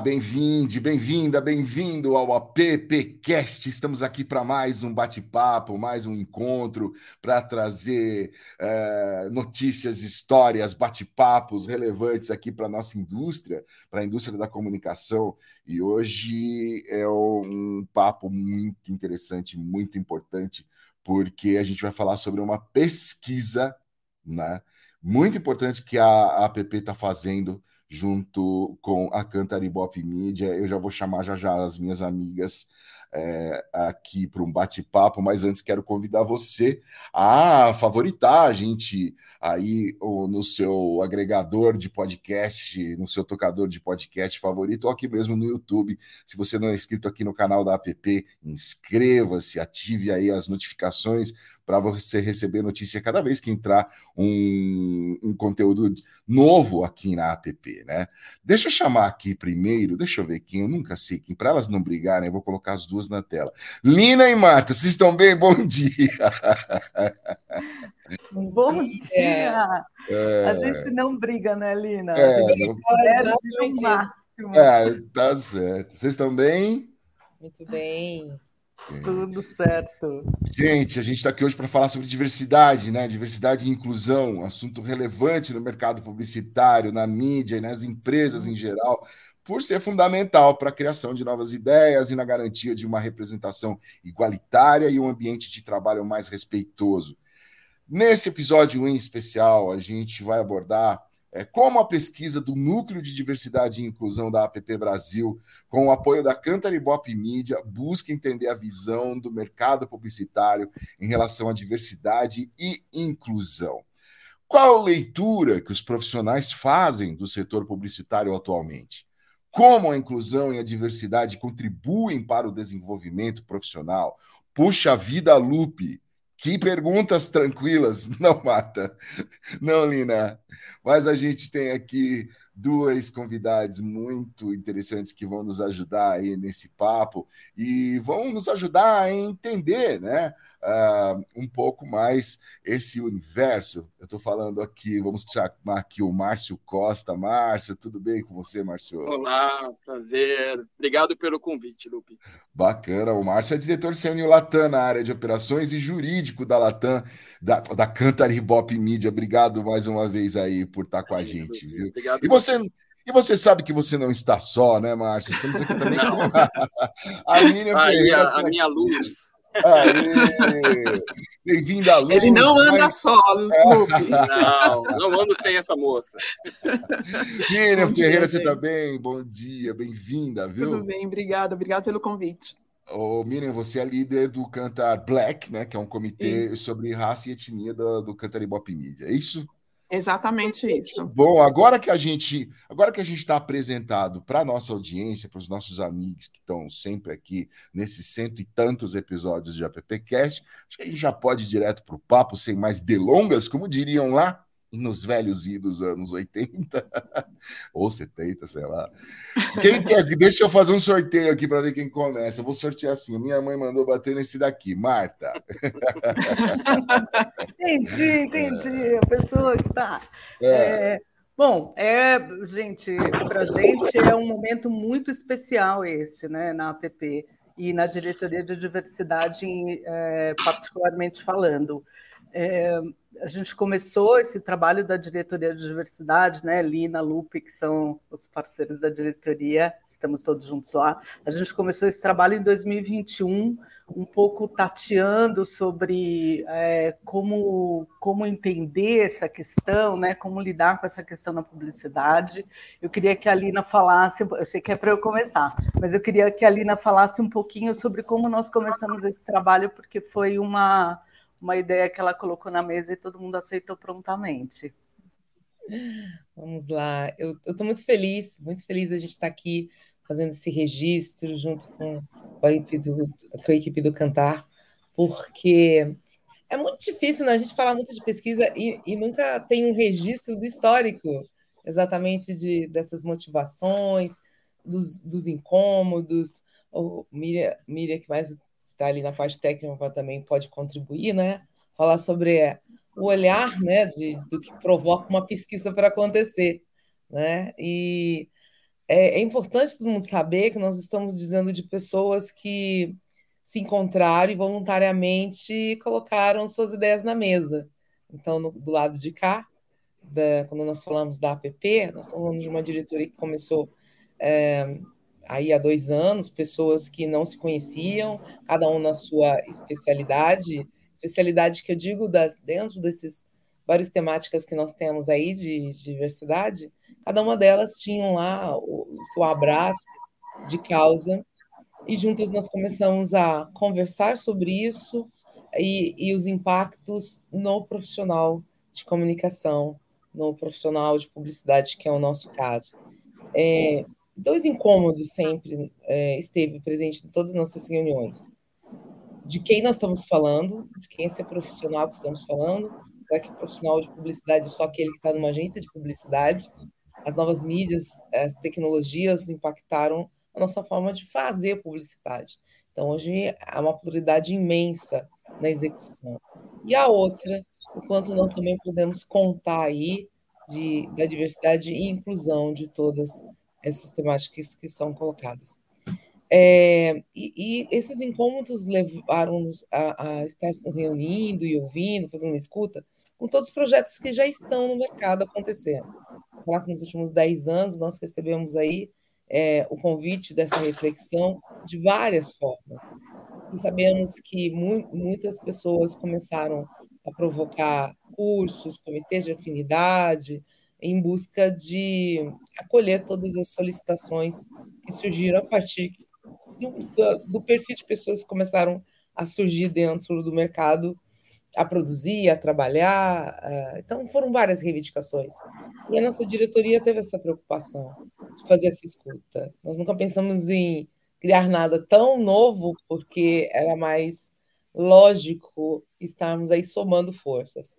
Bem-vinde, bem-vinda, bem-vindo ao AppCast. Estamos aqui para mais um bate-papo, mais um encontro para trazer é, notícias, histórias, bate-papos relevantes aqui para a nossa indústria, para a indústria da comunicação. E hoje é um papo muito interessante, muito importante, porque a gente vai falar sobre uma pesquisa, né? Muito importante que a APP está fazendo junto com a Cantaribop Mídia. Eu já vou chamar já já as minhas amigas é, aqui para um bate-papo, mas antes quero convidar você a favoritar a gente aí no seu agregador de podcast, no seu tocador de podcast favorito, ou aqui mesmo no YouTube. Se você não é inscrito aqui no canal da app, inscreva-se, ative aí as notificações para você receber notícia cada vez que entrar um, um, conteúdo novo aqui na app, né? Deixa eu chamar aqui primeiro, deixa eu ver quem, eu nunca sei quem, para elas não brigarem, eu vou colocar as duas na tela. Lina e Marta, vocês estão bem? Bom dia! Bom dia! É... A gente não briga, né, Lina? É, não... é, tá certo. Vocês estão bem? Muito bem. Tudo certo. Gente, a gente está aqui hoje para falar sobre diversidade, né? Diversidade e inclusão, assunto relevante no mercado publicitário, na mídia e nas empresas em geral, por ser fundamental para a criação de novas ideias e na garantia de uma representação igualitária e um ambiente de trabalho mais respeitoso. Nesse episódio em especial, a gente vai abordar é, como a pesquisa do Núcleo de Diversidade e Inclusão da APP Brasil, com o apoio da Cantaribop Mídia, busca entender a visão do mercado publicitário em relação à diversidade e inclusão. Qual a leitura que os profissionais fazem do setor publicitário atualmente? Como a inclusão e a diversidade contribuem para o desenvolvimento profissional? Puxa vida, Lupe! Que perguntas tranquilas, não, Marta? Não, Lina. Mas a gente tem aqui duas convidadas muito interessantes que vão nos ajudar aí nesse papo e vão nos ajudar a entender, né? Uh, um pouco mais esse universo. Eu estou falando aqui, vamos chamar aqui o Márcio Costa. Márcio, tudo bem com você, Márcio? Olá, prazer. Obrigado pelo convite, Lupe. Bacana. O Márcio é diretor sênior Latam na área de operações e jurídico da Latam, da, da Cantar Bop Mídia. Obrigado mais uma vez aí por estar com a gente, viu? Obrigado. E você... E você sabe que você não está só, né, Márcio? Estamos aqui também com a Miriam Ferreira. A, a minha luz. Bem-vinda, Luz. Ele não anda mas... só, Lupe. Não, não ando sem essa moça. Miriam Ferreira, você está bem? Bom dia, bem-vinda, viu? Tudo bem, obrigada, obrigado pelo convite. Ô, Miriam, você é líder do Cantar Black, né? Que é um comitê isso. sobre raça e etnia do, do Cantar Ibope Mídia, é isso? Exatamente isso. Bom, agora que a gente, agora que a gente está apresentado para a nossa audiência, para os nossos amigos que estão sempre aqui nesses cento e tantos episódios de AppCast, acho que a gente já pode ir direto para o papo sem mais delongas, como diriam lá nos velhos idos anos 80 ou 70, sei lá. Quem quer? Deixa eu fazer um sorteio aqui para ver quem começa. Eu vou sortear assim. Minha mãe mandou bater nesse daqui, Marta. entendi, entendi. A pessoa que tá. É. É, bom, é, gente, para gente é um momento muito especial esse, né, na APP e na diretoria de diversidade, é, particularmente falando. É, a gente começou esse trabalho da diretoria de diversidade, né? Lina, Lupe, que são os parceiros da diretoria, estamos todos juntos lá. A gente começou esse trabalho em 2021, um pouco tateando sobre é, como, como entender essa questão, né? Como lidar com essa questão na publicidade. Eu queria que a Lina falasse, eu sei que é para eu começar, mas eu queria que a Lina falasse um pouquinho sobre como nós começamos esse trabalho, porque foi uma uma ideia que ela colocou na mesa e todo mundo aceitou prontamente. Vamos lá. Eu estou muito feliz, muito feliz a gente estar tá aqui fazendo esse registro junto com a equipe do, com a equipe do Cantar, porque é muito difícil né? a gente falar muito de pesquisa e, e nunca tem um registro do histórico exatamente de, dessas motivações, dos, dos incômodos. O Miriam, Miriam, que mais está ali na parte técnica também pode contribuir, né? Falar sobre o olhar, né, de, do que provoca uma pesquisa para acontecer, né? E é, é importante todo mundo saber que nós estamos dizendo de pessoas que se encontraram e voluntariamente colocaram suas ideias na mesa. Então, no, do lado de cá, da, quando nós falamos da APP, nós estamos falando de uma diretoria que começou é, aí há dois anos, pessoas que não se conheciam, cada um na sua especialidade, especialidade que eu digo das, dentro desses várias temáticas que nós temos aí de, de diversidade, cada uma delas tinha lá o, o seu abraço de causa, e juntas nós começamos a conversar sobre isso e, e os impactos no profissional de comunicação, no profissional de publicidade, que é o nosso caso. É, dois incômodos sempre é, esteve presente em todas as nossas reuniões. De quem nós estamos falando, de quem é esse profissional que estamos falando. Será que o profissional de publicidade é só aquele que está numa agência de publicidade? As novas mídias, as tecnologias impactaram a nossa forma de fazer publicidade. Então, hoje há uma pluralidade imensa na execução. E a outra, o quanto nós também podemos contar aí de, da diversidade e inclusão de todas essas temáticas que são colocadas. É, e, e, esses incômodos levaram-nos a, a, estar se reunindo e ouvindo, fazendo uma escuta, com todos os projetos que já estão no mercado acontecendo. Falar que nos últimos 10 anos nós recebemos aí é, o convite dessa reflexão de várias formas. E sabemos que mu muitas pessoas começaram a provocar cursos, comitês de afinidade, em busca de acolher todas as solicitações que surgiram a partir do, do, perfil de pessoas que começaram a surgir dentro do mercado, a produzir, a trabalhar. Então, foram várias reivindicações. E a nossa diretoria teve essa preocupação de fazer essa escuta. Nós nunca pensamos em criar nada tão novo, porque era mais lógico estarmos aí somando forças.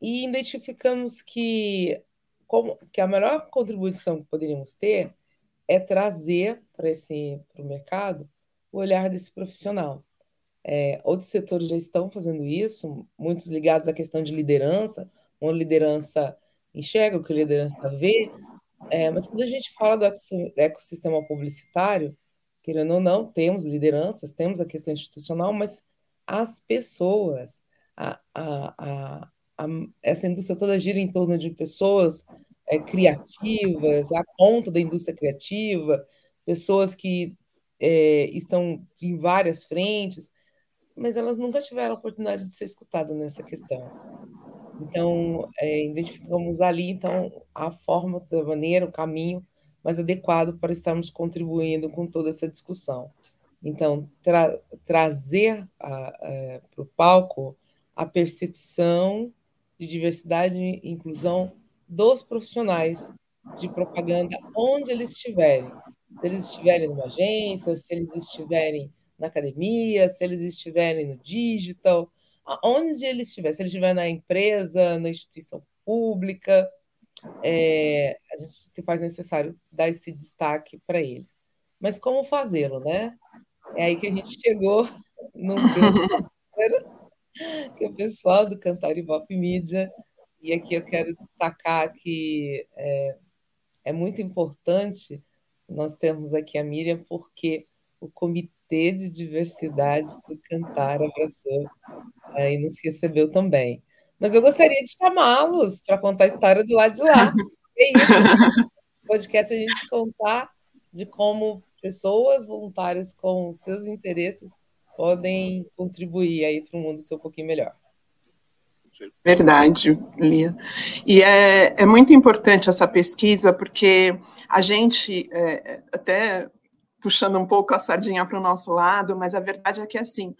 E identificamos que como, que a melhor contribuição que poderíamos ter é trazer para esse para o mercado o olhar desse profissional. É, outros setores já estão fazendo isso, muitos ligados à questão de liderança, uma liderança enxerga o que a liderança vê, é, mas quando a gente fala do ecossistema publicitário, querendo ou não, temos lideranças, temos a questão institucional, mas as pessoas, a, a, a, essa indústria toda gira em torno de pessoas é, criativas, a ponta da indústria criativa, pessoas que é, estão em várias frentes, mas elas nunca tiveram a oportunidade de ser escutadas nessa questão. Então, é, identificamos ali então a forma, a maneira, o caminho mais adequado para estarmos contribuindo com toda essa discussão. Então, tra trazer para o palco a percepção de diversidade e inclusão dos profissionais de propaganda onde eles estiverem. Se eles estiverem numa agência, se eles estiverem na academia, se eles estiverem no digital, onde eles estiverem, se eles estiverem na empresa, na instituição pública, é, a gente se faz necessário dar esse destaque para eles. Mas como fazê-lo, né? É aí que a gente chegou no que é o pessoal do Cantar e Bop Mídia. E aqui eu quero destacar que é, é muito importante nós temos aqui a Miriam, porque o Comitê de Diversidade do Cantar abraçou é, e nos recebeu também. Mas eu gostaria de chamá-los para contar a história do lado de lá. É isso. podcast a gente contar de como pessoas voluntárias com seus interesses podem contribuir aí para um mundo ser um pouquinho melhor. Verdade, Lia. E é, é muito importante essa pesquisa, porque a gente, é, até puxando um pouco a sardinha para o nosso lado, mas a verdade é que, assim,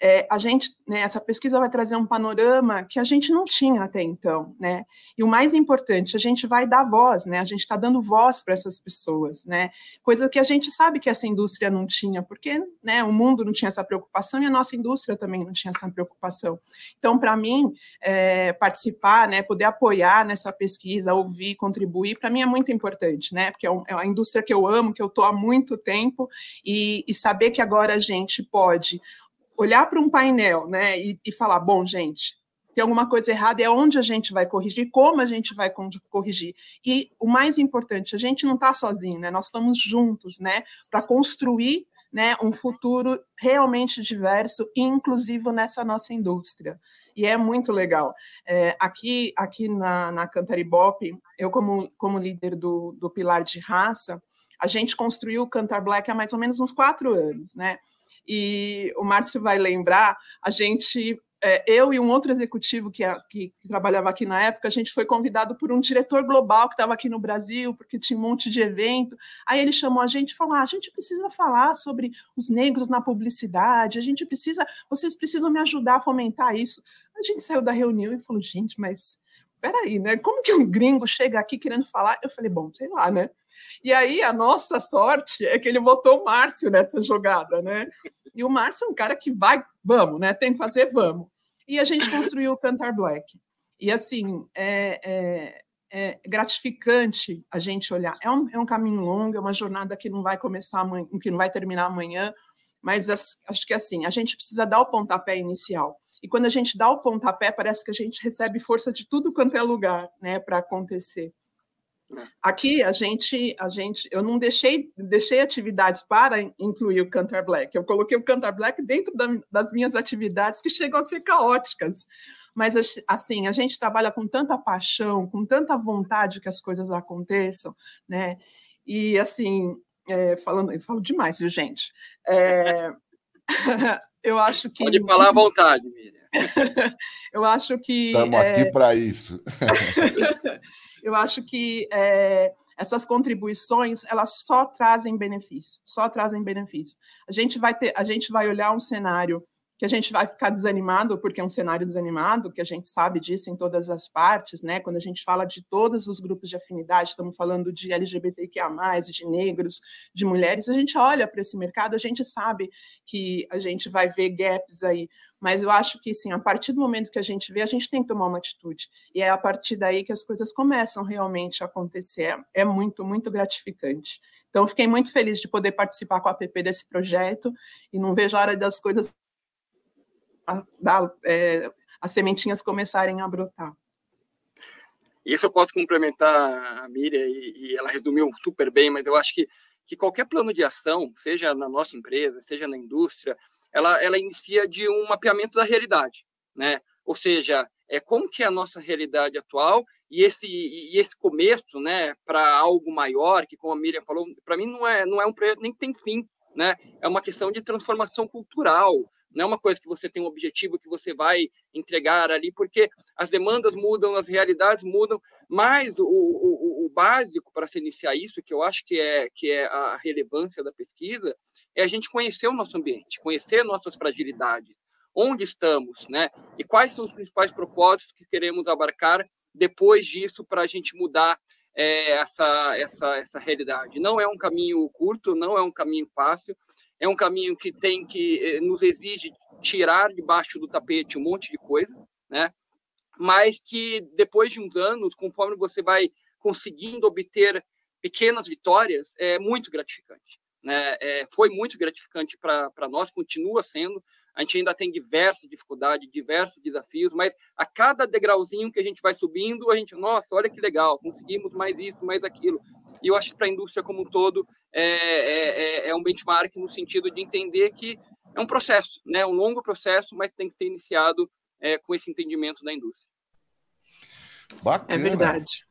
é, a gente, né, essa pesquisa vai trazer um panorama que a gente não tinha até então, né? E o mais importante, a gente vai dar voz, né? A gente está dando voz para essas pessoas, né? Coisa que a gente sabe que essa indústria não tinha, porque, né? O mundo não tinha essa preocupação e a nossa indústria também não tinha essa preocupação. Então, para mim, é, participar, né? Poder apoiar nessa pesquisa, ouvir, contribuir, para mim é muito importante, né? Porque é, é uma indústria que eu amo, que eu estou há muito tempo e, e saber que agora a gente pode olhar para um painel né, e, e, falar: bom, gente, tem alguma coisa errada, é onde a gente vai corrigir, como a gente vai corrigir. E o mais importante, a gente não está sozinho, né? Nós estamos juntos, né? Para construir né, um futuro realmente diverso e inclusivo nessa nossa indústria. E é muito legal. É, aqui aqui na, na Cantaribope, eu, como, como líder do, do Pilar de Raça, a gente construiu o Cantar Black há mais ou menos uns quatro anos, né? E o Márcio vai lembrar, a gente é, eu e um outro executivo que, que, que, trabalhava aqui na época, a gente foi convidado por um diretor global que estava aqui no Brasil, porque tinha um monte de evento. Aí ele chamou a gente e falou: ah, a gente precisa falar sobre os negros na publicidade, a gente precisa, vocês precisam me ajudar a fomentar isso. A gente saiu da reunião e falou: gente, mas peraí, né? Como que um gringo chega aqui querendo falar? Eu falei, bom, sei lá, né? E aí a nossa sorte é que ele botou o Márcio nessa jogada, né? E o Márcio é um cara que vai, vamos, né? Tem que fazer, vamos. E a gente construiu o Cantar Black. E assim, é, é, é gratificante a gente olhar. É um, é um caminho longo, é uma jornada que não vai começar amanhã, que não vai terminar amanhã, mas acho que assim, a gente precisa dar o pontapé inicial. E quando a gente dá o pontapé, parece que a gente recebe força de tudo quanto é lugar, né, para acontecer. Aqui a gente, a gente, eu não deixei, deixei atividades para incluir o Cantar Black. Eu coloquei o Cantar Black dentro da, das minhas atividades que chegam a ser caóticas. Mas assim, a gente trabalha com tanta paixão, com tanta vontade que as coisas aconteçam, né? E assim, é, falando, eu falo demais, viu, gente? É, eu acho que. Pode falar à vontade, Miriam. eu acho que. Estamos é... aqui para isso. eu acho que é, essas contribuições elas só trazem benefício, só trazem benefício. A gente vai ter, a gente vai olhar um cenário que a gente vai ficar desanimado, porque é um cenário desanimado, que a gente sabe disso em todas as partes, né? Quando a gente fala de todos os grupos de afinidade, estamos falando de LGBTQIA, de negros, de mulheres, a gente olha para esse mercado, a gente sabe que a gente vai ver gaps aí. Mas eu acho que, sim, a partir do momento que a gente vê, a gente tem que tomar uma atitude. E é a partir daí que as coisas começam realmente a acontecer. É muito, muito gratificante. Então, fiquei muito feliz de poder participar com a PP desse projeto e não vejo a hora das coisas da, é, as sementinhas começarem a brotar. Isso eu posso complementar a Miriam, e, e, ela resumiu super bem, mas eu acho que, que qualquer plano de ação, seja na nossa empresa, seja na indústria, ela, ela inicia de um mapeamento da realidade, né? Ou seja, é como que é a nossa realidade atual e esse e esse começo, né, para algo maior, que como a Miriam falou, para mim não é não é um projeto nem que tem fim, né? É uma questão de transformação cultural, não é uma coisa que você tem um objetivo que você vai entregar ali, porque as demandas mudam, as realidades mudam, mas o, o, básico para se iniciar isso, que eu acho que é, que é a relevância da pesquisa, é a gente conhecer o nosso ambiente, conhecer nossas fragilidades, onde estamos, né? E quais são os principais propósitos que queremos abarcar depois disso para a gente mudar é, essa, essa, essa realidade. Não é um caminho curto, não é um caminho fácil, é um caminho que tem que eh, nos exige tirar debaixo do tapete um monte de coisa, né? Mas que depois de uns anos, conforme você vai conseguindo obter pequenas vitórias, é muito gratificante. Né? É, foi muito gratificante para nós, continua sendo. A gente ainda tem diversas dificuldades, diversos desafios, mas a cada degrauzinho que a gente vai subindo, a gente, nossa, olha que legal, conseguimos mais isso, mais aquilo. E eu acho que para a indústria como um todo é, é, é, é, um benchmark no sentido de entender que é um processo, né? um longo processo, mas tem que ser iniciado é, com esse entendimento da indústria. Bacana. É verdade.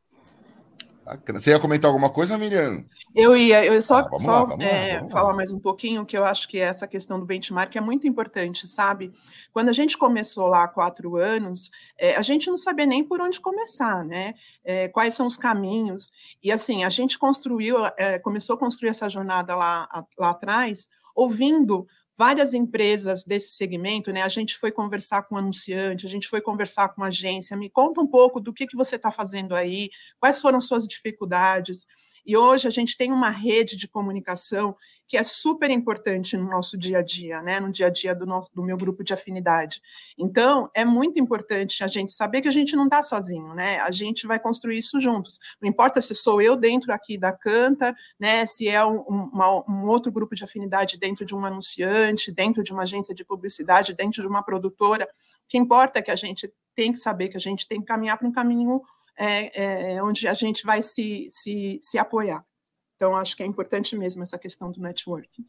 Você ia comentar alguma coisa, Miriam? Eu ia, eu só, ah, só lá, é, lá, falar mais um pouquinho, que eu acho que essa questão do benchmark é muito importante, sabe? Quando a gente começou lá há quatro anos, é, a gente não sabia nem por onde começar, né? É, quais são os caminhos. E assim, a gente construiu, é, começou a construir essa jornada lá, lá atrás, ouvindo várias empresas desse segmento, né? A gente foi conversar com anunciante, a gente foi conversar com agência. Me conta um pouco do que, que você está fazendo aí, quais foram suas dificuldades. E hoje a gente tem uma rede de comunicação que é super importante no nosso dia a dia, né? No dia a dia do, nosso, do meu grupo de afinidade. Então, é muito importante a gente saber que a gente não está sozinho, né? A gente vai construir isso juntos. Não importa se sou eu dentro aqui da Canta, né? Se é um, uma, um outro grupo de afinidade dentro de um anunciante, dentro de uma agência de publicidade, dentro de uma produtora. O que importa é que a gente tem que saber que a gente tem que caminhar para um caminho é, é, onde a gente vai se, se, se apoiar. Então, acho que é importante mesmo essa questão do networking.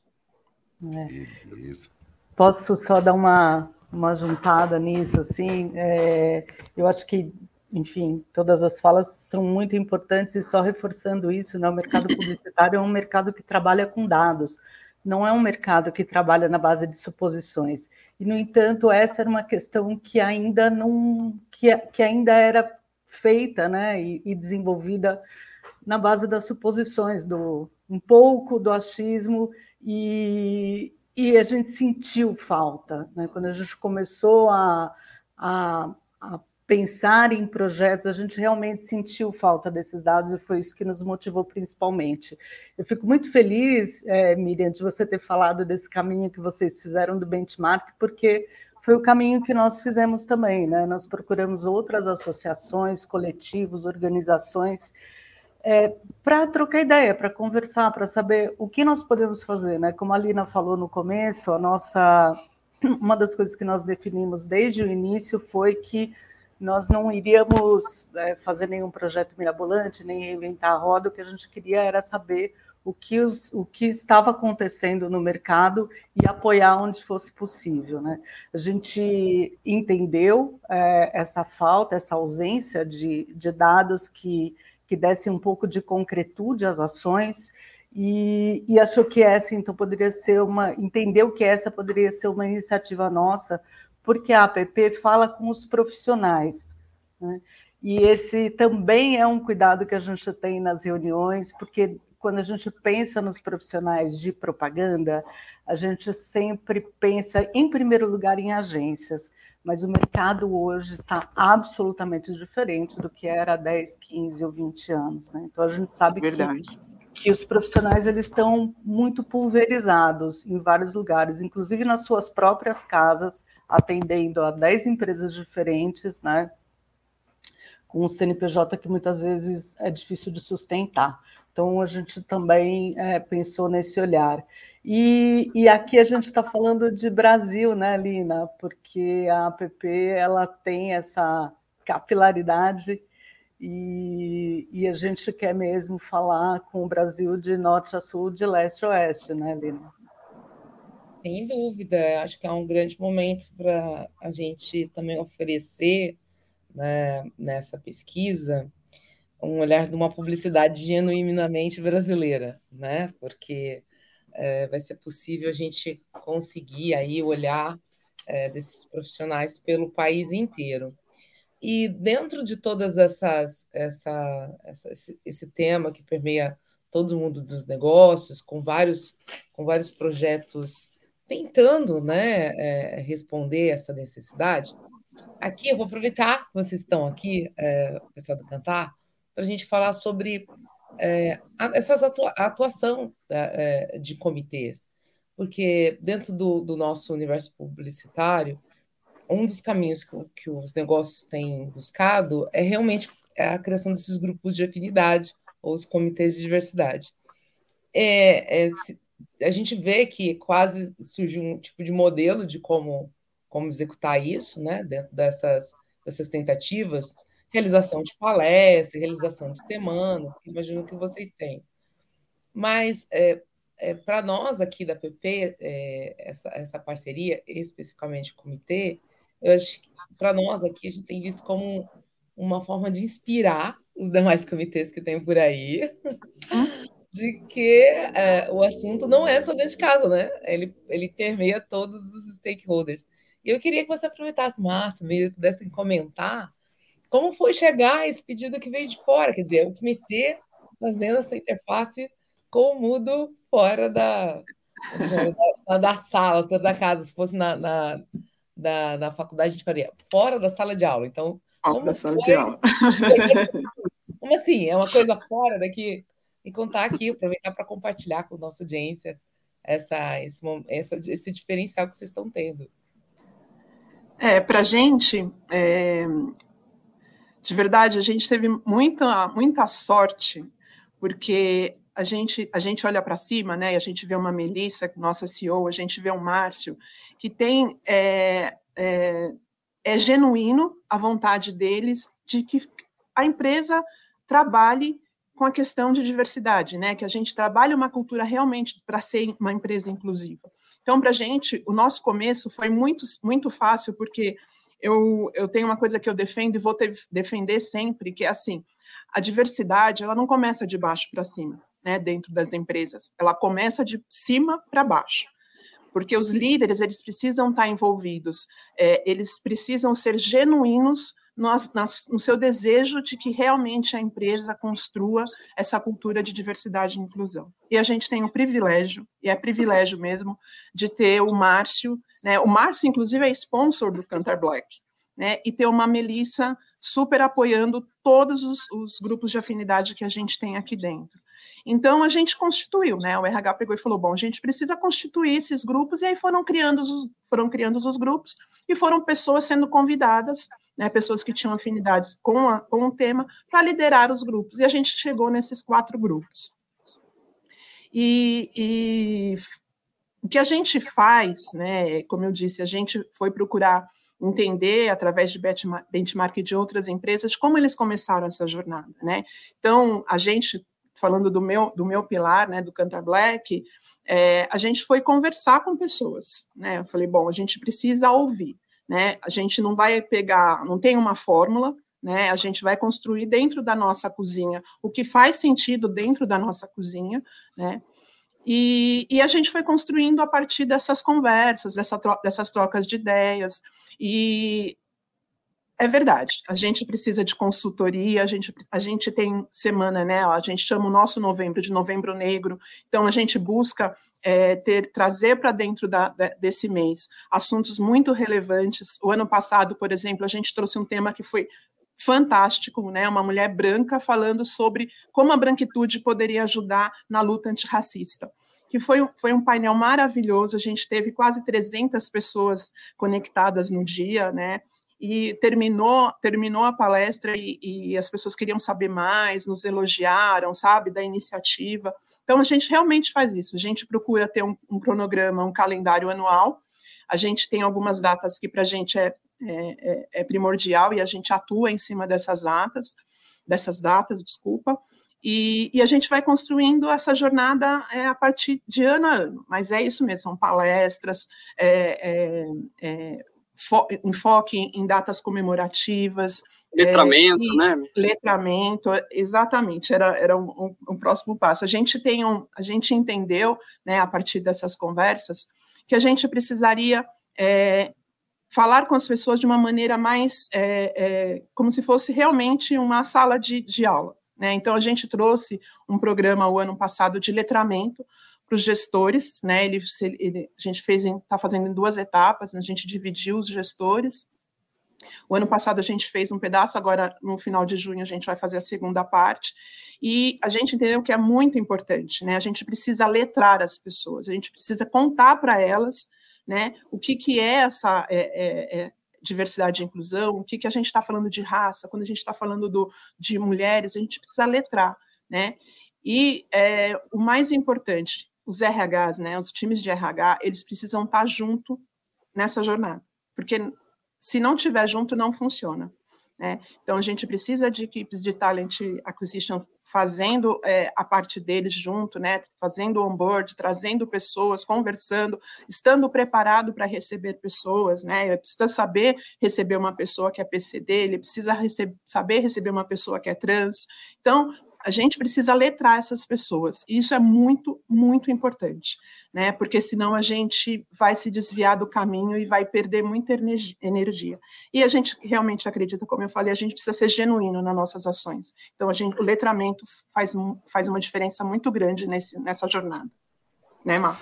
É. Beleza. Posso só dar uma, uma juntada nisso, assim? É, eu acho que, enfim, todas as falas são muito importantes e só reforçando isso, né, o mercado publicitário é um mercado que trabalha com dados, não é um mercado que trabalha na base de suposições. E, no entanto, essa era uma questão que ainda não, que, que ainda era feita, né, e, e desenvolvida na base das suposições, do um pouco do achismo e, e a gente sentiu falta. Né? Quando a gente começou a, a, a, pensar em projetos, a gente realmente sentiu falta desses dados e foi isso que nos motivou principalmente. Eu fico muito feliz, é, Miriam, de você ter falado desse caminho que vocês fizeram do benchmark, porque foi o caminho que nós fizemos também. Né? Nós procuramos outras associações, coletivos, organizações é, para trocar ideia, para conversar, para saber o que nós podemos fazer, né? Como a Lina falou no começo, a nossa uma das coisas que nós definimos desde o início foi que nós não iríamos é, fazer nenhum projeto mirabolante, nem reinventar a roda, o que a gente queria era saber o que, os, o que estava acontecendo no mercado e apoiar onde fosse possível. Né? A gente entendeu é, essa falta, essa ausência de, de dados que que desse um pouco de concretude às ações e, e achou que essa então poderia ser uma, entendeu que essa poderia ser uma iniciativa nossa, porque a APP fala com os profissionais, né? E esse também é um cuidado que a gente tem nas reuniões, porque quando a gente pensa nos profissionais de propaganda, a gente sempre pensa, em primeiro lugar, em agências mas o mercado hoje está absolutamente diferente do que era há 10, 15 ou 20 anos. Né? Então a gente sabe que, que os profissionais eles estão muito pulverizados em vários lugares, inclusive nas suas próprias casas, atendendo a 10 empresas diferentes, né? com um CNPJ que muitas vezes é difícil de sustentar. Então a gente também é, pensou nesse olhar. E, e aqui a gente está falando de Brasil, né, Lina? Porque a APP ela tem essa capilaridade e, e, a gente quer mesmo falar com o Brasil de norte a sul, de leste a oeste, né, Lina? Sem dúvida, acho que é um grande momento para a gente também oferecer né, nessa pesquisa um olhar de uma publicidade genuinamente brasileira, né? Porque é, vai ser possível a gente conseguir aí olhar é, desses profissionais pelo país inteiro. E dentro de todas essas, essa, essa esse, esse, tema que permeia todo mundo dos negócios, com vários, com vários projetos tentando né, é, responder essa necessidade, aqui eu vou aproveitar que vocês estão aqui, é, o pessoal do Cantar, para a gente falar sobre é, essas atua atuação é, de comitês, porque dentro do, do, nosso universo publicitário, um dos caminhos que, que, os negócios têm buscado é realmente a criação desses grupos de afinidade, ou os comitês de diversidade. É, é, a gente vê que quase surgiu um tipo de modelo de como, como executar isso, né, dentro dessas, dessas tentativas, realização de palestras, realização de semanas, que imagino que vocês têm. Mas, é, é, para nós aqui da PP, é, essa, essa parceria, especificamente o comitê, eu acho que para nós aqui a gente tem visto como uma forma de inspirar os demais comitês que tem por aí, de que é, o assunto não é só dentro de casa, né? Ele, ele permeia todos os stakeholders. E eu queria que você aproveitasse, Márcio, mesmo pudessem comentar como foi chegar esse pedido que veio de fora? Quer dizer, o comitê fazendo essa interface com o mudo fora da, da, da sala, fora da casa. Se fosse na, na, na, na faculdade, a gente faria fora da sala de aula. Então, fora da sala de aula. Como assim? É uma coisa fora daqui? E contar aqui, aproveitar para compartilhar com a nossa audiência essa, esse, essa, esse diferencial que vocês estão tendo. É, para a gente, é, de verdade, a gente teve muita, muita sorte, porque a gente, a gente olha para cima, né? E a gente vê uma Melissa, nossa CEO, a gente vê um Márcio, que tem é, é, é genuíno a vontade deles de que a empresa trabalhe com a questão de diversidade, né? Que a gente trabalhe uma cultura realmente para ser uma empresa inclusiva. Então, para a gente, o nosso começo foi muito, muito fácil, porque eu, eu tenho uma coisa que eu defendo e vou ter, defender sempre, que é assim, a diversidade, ela não começa de baixo para cima, né, dentro das empresas, ela começa de cima para baixo. Porque os líderes eles precisam estar envolvidos, é, eles precisam ser genuínos no, no, seu desejo de que realmente a empresa construa essa cultura de diversidade e inclusão. E a gente tem o privilégio, e é privilégio mesmo, de ter o Márcio, né? O Márcio, inclusive, é sponsor do Cantar Black, né? E ter uma Melissa super apoiando todos os, os grupos de afinidade que a gente tem aqui dentro. Então a gente constituiu, né? O RH pegou e falou: bom, a gente precisa constituir esses grupos, e aí foram criando os, foram criando os grupos e foram pessoas sendo convidadas, né? Pessoas que tinham afinidades com, a, com o tema para liderar os grupos. E a gente chegou nesses quatro grupos. E, e o que a gente faz, né? Como eu disse, a gente foi procurar entender através de benchmark de outras empresas como eles começaram essa jornada, né? Então a gente falando do meu, do meu pilar, né, do Cantar Black, é, a gente foi conversar com pessoas, né? Eu falei, bom, a gente precisa ouvir, né? A gente não vai pegar, não tem uma fórmula, né? A gente vai construir dentro da nossa cozinha o que faz sentido dentro da nossa cozinha, né? E, e, a gente foi construindo a partir dessas conversas, dessa tro dessas trocas de ideias. E é verdade, a gente precisa de consultoria, a gente, a gente tem semana, né? A gente chama o nosso novembro de novembro negro, então a gente busca é, ter, trazer para dentro da, desse mês assuntos muito relevantes. O ano passado, por exemplo, a gente trouxe um tema que foi fantástico, né? Uma mulher branca falando sobre como a branquitude poderia ajudar na luta antirracista que foi, foi um painel maravilhoso, a gente teve quase 300 pessoas conectadas no dia, né? E terminou terminou a palestra e, e, as pessoas queriam saber mais, nos elogiaram, sabe, da iniciativa. Então a gente realmente faz isso. A gente procura ter um, um cronograma, um calendário anual. A gente tem algumas datas que para a gente é, é, é, é, primordial e a gente atua em cima dessas datas, dessas datas, desculpa. E, e a gente vai construindo essa jornada é, a partir de ano a ano. Mas é isso mesmo, são palestras, é, é, é enfoque em datas comemorativas. Letramento, é, né? Letramento, exatamente, era, era um, um, um, próximo passo. A gente tem um, a gente entendeu, né, a partir dessas conversas, que a gente precisaria é, falar com as pessoas de uma maneira mais é, é, como se fosse realmente uma sala de, de aula. Né? Então, a gente trouxe um programa o ano passado de letramento, para os gestores, né? Ele, ele, a gente fez, está fazendo em duas etapas, né? a gente dividiu os gestores. O ano passado a gente fez um pedaço, agora no final de junho a gente vai fazer a segunda parte. E a gente entendeu que é muito importante, né? A gente precisa letrar as pessoas, a gente precisa contar para elas, né? O que, que é essa é, é, é diversidade e inclusão, o que, que a gente está falando de raça, quando a gente está falando do, de mulheres, a gente precisa letrar, né? E é, o mais importante, os RHs, né, os times de RH, eles precisam estar junto nessa jornada, porque se não tiver junto, não funciona. Né? Então, a gente precisa de equipes de talent acquisition fazendo é, a parte deles junto, né? fazendo onboard, trazendo pessoas, conversando, estando preparado para receber pessoas. Né? Ele precisa saber receber uma pessoa que é PCD, ele precisa saber receber uma pessoa que é trans. Então, a gente precisa letrar essas pessoas. E isso é muito, muito importante, né? Porque senão a gente vai se desviar do caminho e vai perder muita energia. E a gente realmente acredita, como eu falei, a gente precisa ser genuíno nas nossas ações. Então, a gente, o letramento faz, faz uma diferença muito grande nesse, nessa jornada. Né, Mar?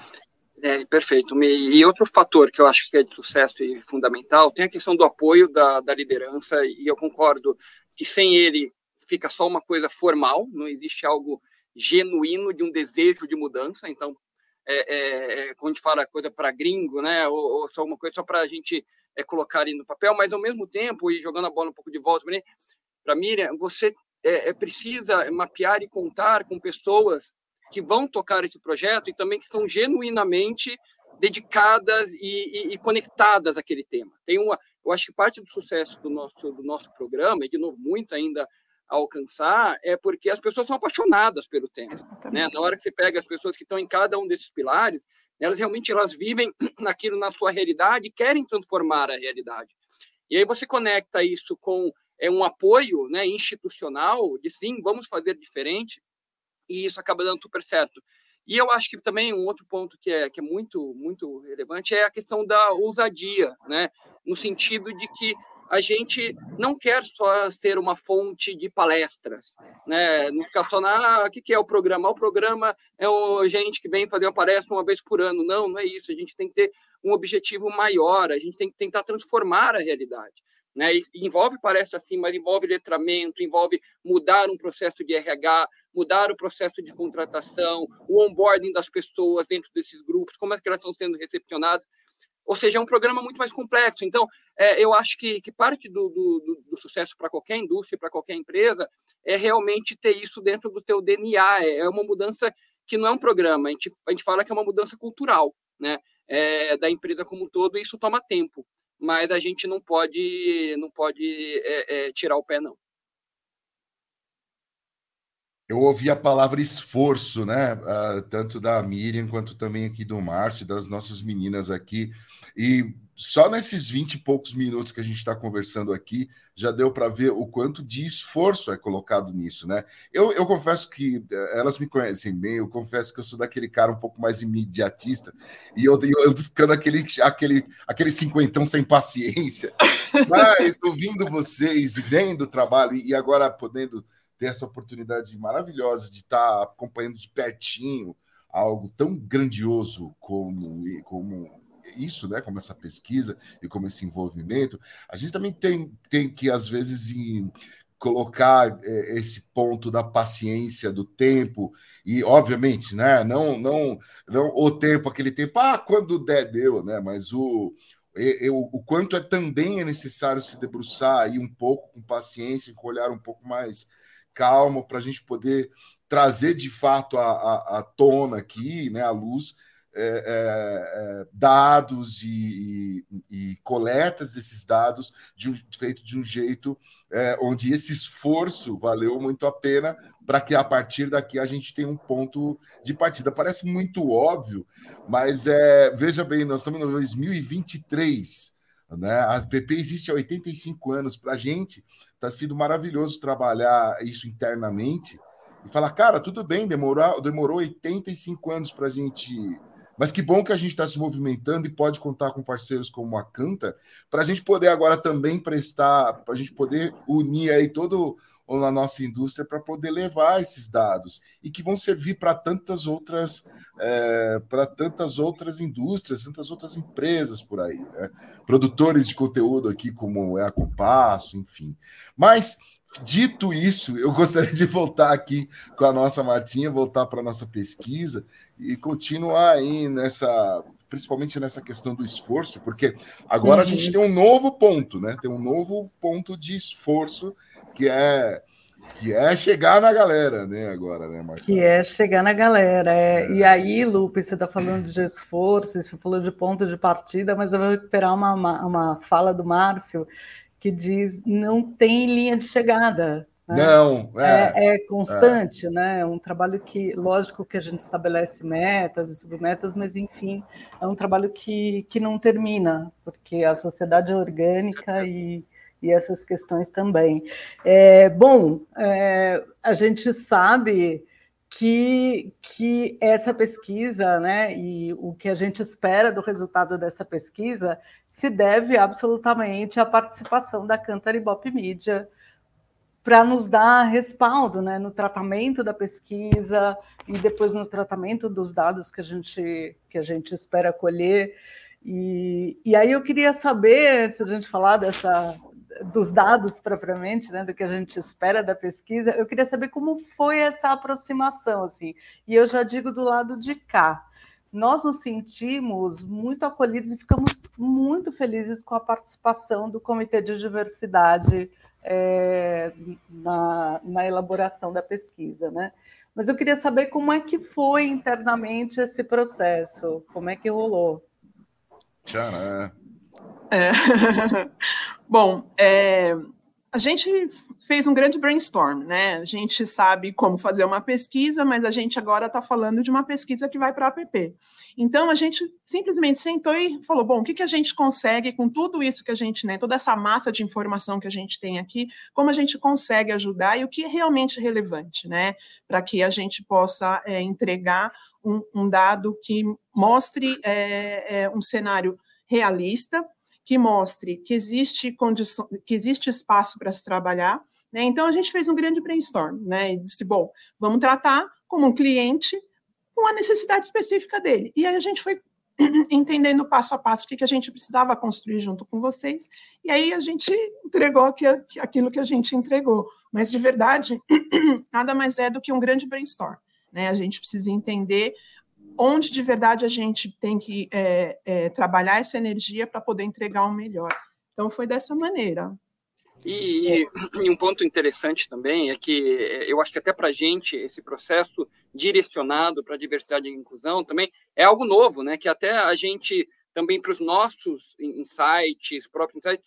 É, perfeito. E outro fator que eu acho que é de sucesso e fundamental tem a questão do apoio da, da liderança, e eu concordo que sem ele fica só uma coisa formal, não existe algo genuíno de um desejo de mudança. Então, é, é, é quando a gente fala coisa para gringo, né, ou, ou, só uma coisa só para a gente é, colocar ali no papel, mas ao mesmo tempo, e jogando a bola um pouco de volta para Miriam, você é, é, precisa mapear e contar com pessoas que vão tocar esse projeto e também que são genuinamente dedicadas e, e, e, conectadas àquele tema. Tem uma, eu acho que parte do sucesso do nosso, do nosso programa, e de novo, muito ainda alcançar, é porque as pessoas são apaixonadas pelo tema. Né? Na hora que você pega as pessoas que estão em cada um desses pilares, elas realmente elas vivem naquilo na sua realidade e querem transformar a realidade. E aí você conecta isso com é, um apoio né, institucional de sim, vamos fazer diferente, e isso acaba dando super certo. E eu acho que também um outro ponto que é, que é muito, muito relevante é a questão da ousadia, né? no sentido de que a gente não quer só ser uma fonte de palestras, né? Não ficar só na, ah, o que, é o programa? O programa é o gente que vem fazer uma palestra uma vez por ano. Não, não é isso. A gente tem que ter um objetivo maior. A gente tem que tentar transformar a realidade. Né? E envolve palestra sim, mas envolve letramento, envolve mudar um processo de RH, mudar o processo de contratação, o onboarding das pessoas dentro desses grupos, como é que elas estão sendo recepcionadas. Ou seja, é um programa muito mais complexo. Então, é, eu acho que, que parte do, do, do sucesso para qualquer indústria, para qualquer empresa, é realmente ter isso dentro do teu DNA. É, é uma mudança que não é um programa, a gente, a gente fala que é uma mudança cultural, né? É, da empresa como um todo, e isso toma tempo mas a gente não pode, não pode é, é, tirar o pé, não. Eu ouvi a palavra esforço, né? Uh, tanto da Miriam quanto também aqui do Márcio, das nossas meninas aqui. E só nesses 20 e poucos minutos que a gente está conversando aqui, já deu para ver o quanto de esforço é colocado nisso, né? Eu, eu confesso que eh, elas me conhecem bem, eu confesso que eu sou daquele cara um pouco mais imediatista, e eu, eu, eu ficando aquele, aquele, aquele cinquentão sem paciência. Mas ouvindo vocês, vendo o trabalho, e agora podendo ter essa oportunidade maravilhosa de estar tá acompanhando de pertinho algo tão grandioso como, como isso, né, como essa pesquisa e como esse envolvimento, a gente também tem, tem que, às vezes, em, colocar é, esse ponto da paciência, do tempo, e, obviamente, né, não, não, não o tempo, aquele tempo, ah, quando der, deu, né, mas o, eu, o quanto é também é necessário se debruçar aí um pouco com paciência, com olhar um pouco mais calmo, para a gente poder trazer de fato a, a, a tona aqui, né, a luz, é, é, é, dados e, e, e, coletas desses dados de um, feito de um jeito é, onde esse esforço valeu muito a pena para que a partir daqui a gente tenha um ponto de partida. Parece muito óbvio, mas é, veja bem, nós estamos em 2023. Né? A PP existe há 85 anos. Para a gente, está sendo maravilhoso trabalhar isso internamente e falar, cara, tudo bem, demorou, demorou 85 anos para a gente mas que bom que a gente está se movimentando e pode contar com parceiros como a Canta, para a gente poder agora também prestar, para a gente poder unir aí todo a nossa indústria para poder levar esses dados e que vão servir para tantas outras é, para tantas outras indústrias, tantas outras empresas por aí, né? produtores de conteúdo aqui como é a Compasso, enfim. Mas Dito isso, eu gostaria de voltar aqui com a nossa Martinha, voltar para a nossa pesquisa e continuar aí nessa, principalmente nessa questão do esforço, porque agora uhum. a gente uhum. tem um novo ponto, né? Tem um novo ponto de esforço que é que é chegar na galera, né? Agora, né, Marta? Que é chegar na galera. É. É. E aí, Lupe, você está falando de esforço, você falou de ponto de partida, mas eu vou recuperar uma, uma, uma fala do Márcio que diz não tem linha de chegada. Né? Não, é, é, é constante, é. né? É um trabalho que, lógico que a gente estabelece metas e submetas, mas enfim, é um trabalho que, que não termina, porque a sociedade é orgânica e, e essas questões também. É, bom, é, a gente sabe que, que essa pesquisa, né, e o que a gente espera do resultado dessa pesquisa, se deve absolutamente à participação da Cantar Ibope Mídia para nos dar respaldo né, no tratamento da pesquisa e depois no tratamento dos dados que a gente, que a gente espera colher. E, e aí eu queria saber, se a gente falar dessa, dos dados propriamente, né, do que a gente espera da pesquisa, eu queria saber como foi essa aproximação, assim. E eu já digo do lado de cá. Nós nos sentimos muito acolhidos e ficamos muito felizes com a participação do Comitê de Diversidade é, na, na elaboração da pesquisa, né? Mas eu queria saber como é que foi internamente esse processo, como é que rolou. Tcharam. É. Bom, é, a gente fez um grande brainstorm, né? A gente sabe como fazer uma pesquisa, mas a gente agora está falando de uma pesquisa que vai para a app. Então a gente simplesmente sentou e falou: bom, o que, que a gente consegue com tudo isso que a gente, né, toda essa massa de informação que a gente tem aqui, como a gente consegue ajudar e o que é realmente relevante, né? Para que a gente possa é, entregar um, um, dado que mostre é, é, um cenário realista que mostre que existe condição, que existe espaço para se trabalhar. Né? Então a gente fez um grande brainstorm, né? E disse, bom, vamos tratar como um cliente com a necessidade específica dele. E aí a gente foi entendendo passo a passo o que, que a gente precisava construir junto com vocês, e aí a gente entregou aquilo que a gente entregou. Mas, de verdade, nada mais é do que um grande brainstorm. Né? A gente precisa entender onde de verdade a gente tem que é, é, trabalhar essa energia para poder entregar o melhor. Então, foi dessa maneira. E, e, um ponto interessante também é que é, eu acho que até para a gente esse processo direcionado para diversidade e inclusão também é algo novo, né? Que até a gente também para os nossos insights, próprios insights,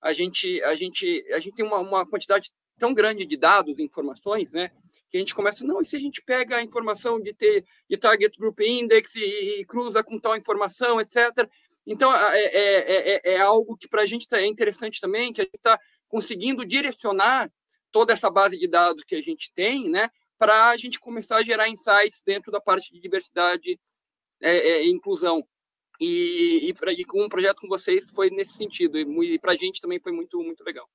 a gente a gente a gente tem uma, uma quantidade tão grande de dados, informações, né? Que a gente começa, não, e se a gente pega a informação de ter de Target Group Index e, e cruza com tal informação, etc. Então, é, é, é, é algo que para a gente é interessante também, que a gente está conseguindo direcionar toda essa base de dados que a gente tem, né, para a gente começar a gerar insights dentro da parte de diversidade e inclusão. E, e, pra, e, com um projeto com vocês foi nesse sentido, e, e para a gente também foi muito, muito legal.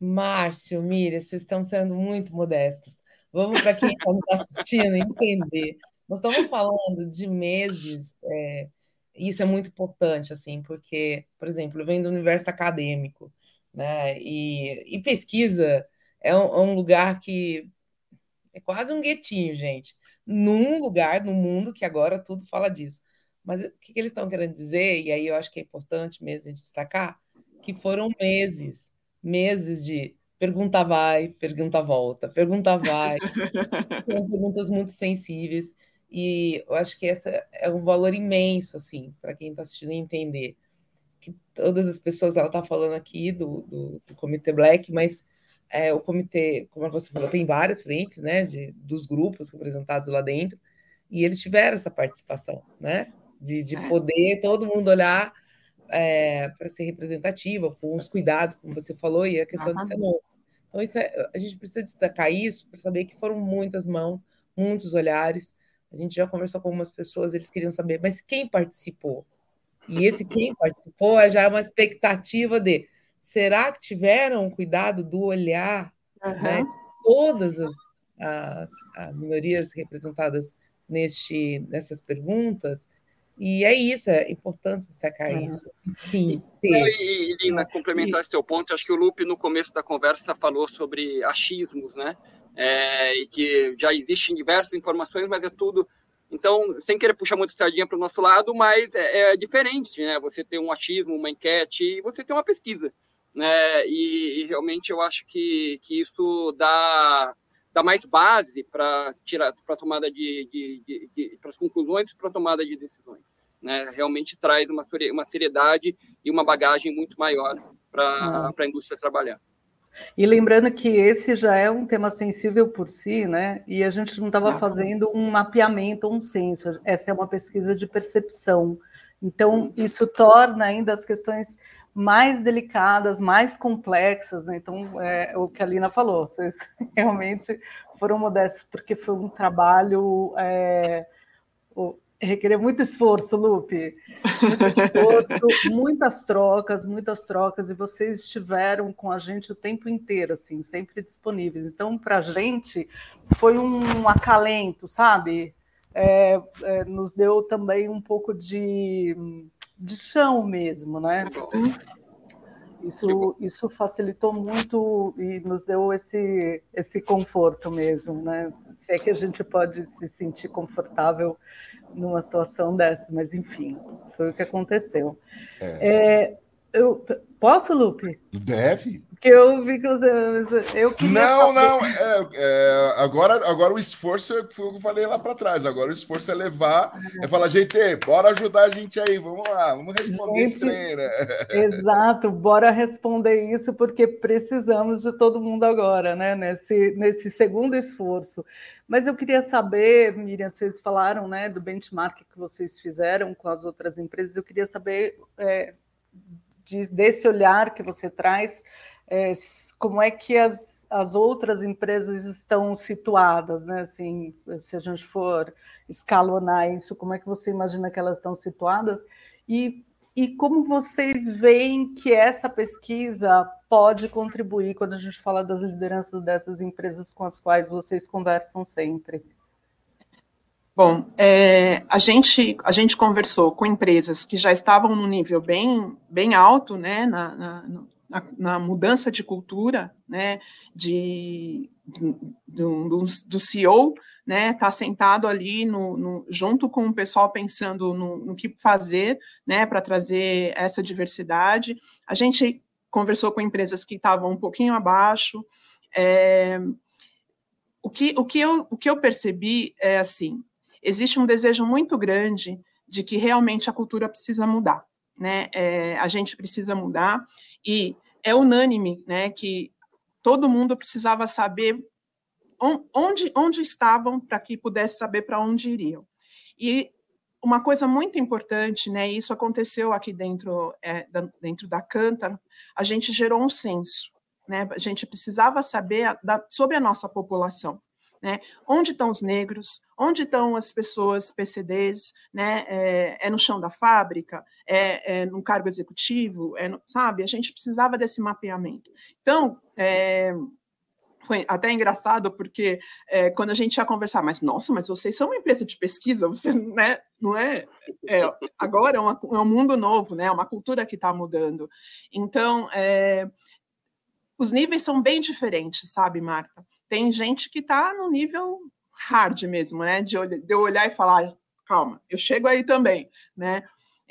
Márcio, Miriam, vocês estão sendo muito modestos. Vamos para quem está nos assistindo entender. Nós estamos falando de meses, é, isso é muito importante, assim, porque, por exemplo, eu venho do universo acadêmico, né? E, e pesquisa é um, é um lugar que é quase um guetinho, gente. Num lugar no mundo que agora tudo fala disso. Mas o que, que eles estão querendo dizer, e aí eu acho que é importante mesmo destacar, que foram meses meses de pergunta vai, pergunta volta, pergunta vai. São perguntas muito sensíveis. E eu acho que essa é um valor imenso, assim, para quem está assistindo entender. Que todas as pessoas, ela está falando aqui do, do, do, Comitê Black, mas é, o comitê, como você falou, tem várias frentes, né, de, dos grupos representados lá dentro, e eles tiveram essa participação, né, de, de é. poder todo mundo olhar é, para ser representativa, com os cuidados, como você falou, e a questão uhum. de ser novo. Então, isso é, a gente precisa destacar isso para saber que foram muitas mãos, muitos olhares. A gente já conversou com algumas pessoas, eles queriam saber, mas quem participou? E esse quem participou é já uma expectativa de será que tiveram cuidado do olhar uhum. né, de todas as, as, as minorias representadas neste, nessas perguntas? E é isso, é importante destacar uhum. isso. Sim. E, e, Lina, complementar esse teu ponto, acho que o Lupe, no começo da conversa, falou sobre achismos, né? É, e que já existem diversas informações, mas é tudo. Então, sem querer puxar muito sardinha para o nosso lado, mas é, é, diferente, né? Você tem um achismo, uma enquete, e você tem uma pesquisa. Né? E, e realmente eu acho que, que isso dá dá mais base para tirar para tomada de, de, de, de para as conclusões para tomada de decisões né, realmente traz uma, uma seriedade e uma bagagem muito maior para ah. a indústria trabalhar. E lembrando que esse já é um tema sensível por si, né? E a gente não estava fazendo um mapeamento, um censo. Essa é uma pesquisa de percepção. Então, isso torna ainda as questões mais delicadas, mais complexas, né? Então, é o que a Lina falou, vocês realmente foram modestos, porque foi um trabalho. É, requerer muito esforço, Lupe. Muito esforço, muitas trocas, muitas trocas, e vocês estiveram com a gente o tempo inteiro, assim, sempre disponíveis. Então, para a gente, foi um acalento, sabe? É, é, nos deu também um pouco de, de chão mesmo, né? Isso, isso facilitou muito e nos deu esse, esse conforto mesmo, né? Se é que a gente pode se sentir confortável numa situação dessa, mas enfim, foi o que aconteceu. É. É, eu, Posso, Lupe? Deve. Porque eu vi que você. Eu não, não. É, é, agora, agora o esforço foi o que eu falei lá para trás. Agora o esforço é levar, é falar, gente, bora ajudar a gente aí, vamos lá, vamos responder gente, esse trem, né? Exato, bora responder isso, porque precisamos de todo mundo agora, né? Nesse, nesse segundo esforço. Mas eu queria saber, Miriam, vocês falaram né, do benchmark que vocês fizeram com as outras empresas, eu queria saber. É, de, desse olhar que você traz, é, como é que as, as outras empresas estão situadas, né? Assim, se a gente for escalonar isso, como é que você imagina que elas estão situadas? E, e como vocês veem que essa pesquisa pode contribuir quando a gente fala das lideranças dessas empresas com as quais vocês conversam sempre? Bom, é, a, gente, a gente conversou com empresas que já estavam no nível bem, bem alto, né, na, na, na mudança de cultura, né, de, do, do, do CEO, né, tá sentado ali no, no, junto com o pessoal pensando no, no que fazer, né, para trazer essa diversidade. A gente conversou com empresas que estavam um pouquinho abaixo. É, o, que, o, que eu, o que eu percebi é assim, existe um desejo muito grande de que realmente a cultura precisa mudar, né? É, a gente precisa mudar e é unânime, né, que todo mundo precisava saber onde, onde estavam para que pudesse saber para onde iriam. E uma coisa muito importante, né, isso aconteceu aqui dentro, é, da, dentro da Cântara, a gente gerou um censo, né, a gente precisava saber da, sobre a nossa população. Né? Onde estão os negros? Onde estão as pessoas PCDs? Né? É, é no chão da fábrica? É, é no cargo executivo? É no, sabe? A gente precisava desse mapeamento. Então, é, foi até engraçado porque é, quando a gente ia conversar, mas nossa, mas vocês são uma empresa de pesquisa, vocês, né, não é, é agora é, uma, é, um mundo novo, né, uma cultura que está mudando. Então, é, os níveis são bem diferentes, sabe, Marta? Tem gente que está no nível hard mesmo, né? De, de eu olhar e falar, calma, eu chego aí também, né?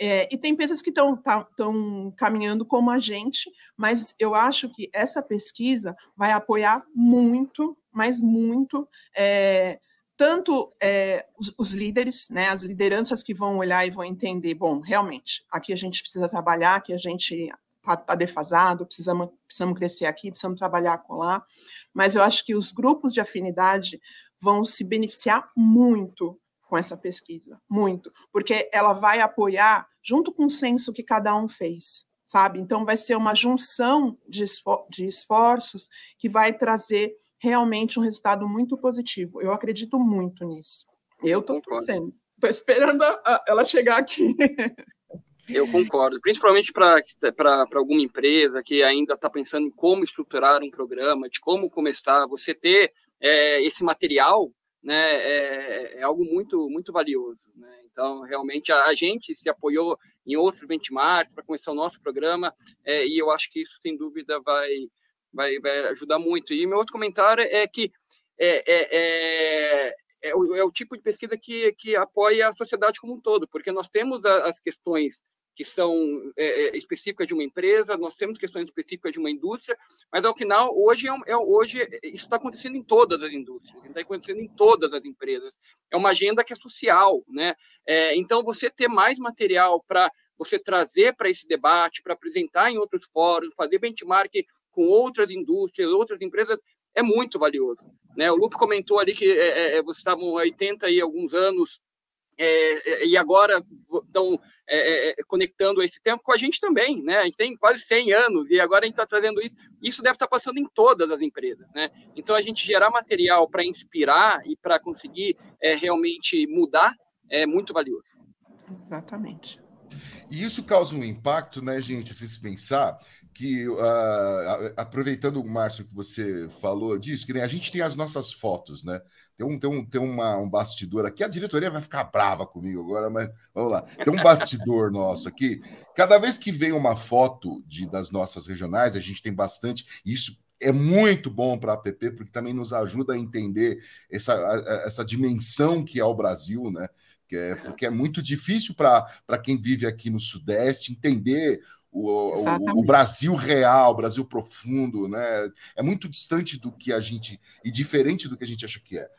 É, e tem empresas que estão tá, caminhando como a gente, mas eu acho que essa pesquisa vai apoiar muito, mas muito, é, tanto é, os, os, líderes, né, as lideranças que vão olhar e vão entender, bom, realmente, aqui a gente precisa trabalhar, aqui a gente está tá defasado, precisamos, precisamos crescer aqui, precisamos trabalhar com lá, mas eu acho que os grupos de afinidade vão se beneficiar muito com essa pesquisa, muito, porque ela vai apoiar junto com o censo que cada um fez, sabe? Então vai ser uma junção de, esfor de esforços que vai trazer realmente um resultado muito positivo. Eu acredito muito nisso. Eu estou torcendo. Estou esperando a, a, ela chegar aqui. Eu concordo, principalmente para alguma empresa que ainda está pensando em como estruturar um programa, de como começar, você ter é, esse material né, é, é, algo muito, muito valioso. Né? Então, realmente, a, a, gente se apoiou em outros benchmarks para começar o nosso programa, é, e eu acho que isso, sem dúvida, vai, vai, vai ajudar muito. E meu outro comentário é que é, é, é, é o, é o, tipo de pesquisa que, que apoia a sociedade como um todo, porque nós temos as questões que são é, é, específicas de uma empresa, nós temos questões específicas de uma indústria, mas ao final, hoje, é, é hoje isso está acontecendo em todas as indústrias, está acontecendo em todas as empresas. É uma agenda que é social, né? É, então, você ter mais material para você trazer para esse debate, para apresentar em outros fóruns, fazer benchmark com outras indústrias, outras empresas, é muito valioso. Né? O Lupe comentou ali que é, é, vocês estavam 80 e alguns anos é, é, e agora estão é, é, conectando esse tempo com a gente também, né? A gente tem quase 100 anos e agora a gente está trazendo isso. Isso deve estar tá passando em todas as empresas, né? Então a gente gerar material para inspirar e para conseguir é, realmente mudar é muito valioso. Exatamente. E isso causa um impacto, né, gente? Se se pensar que, uh, aproveitando o Márcio que você falou disso, que nem a gente tem as nossas fotos, né? Tem um, tem um, tem uma, um bastidor aqui. A diretoria vai ficar brava comigo agora, mas vamos lá. Tem um bastidor nosso aqui. Cada vez que vem uma foto de, das nossas regionais, a gente tem bastante. Isso é muito bom para a app, porque também nos ajuda a entender essa, essa dimensão que é o Brasil, né? Que é, porque é muito difícil para quem vive aqui no Sudeste entender o, o, o, Brasil real, o Brasil profundo, né? É muito distante do que a gente e diferente do que a gente acha que é.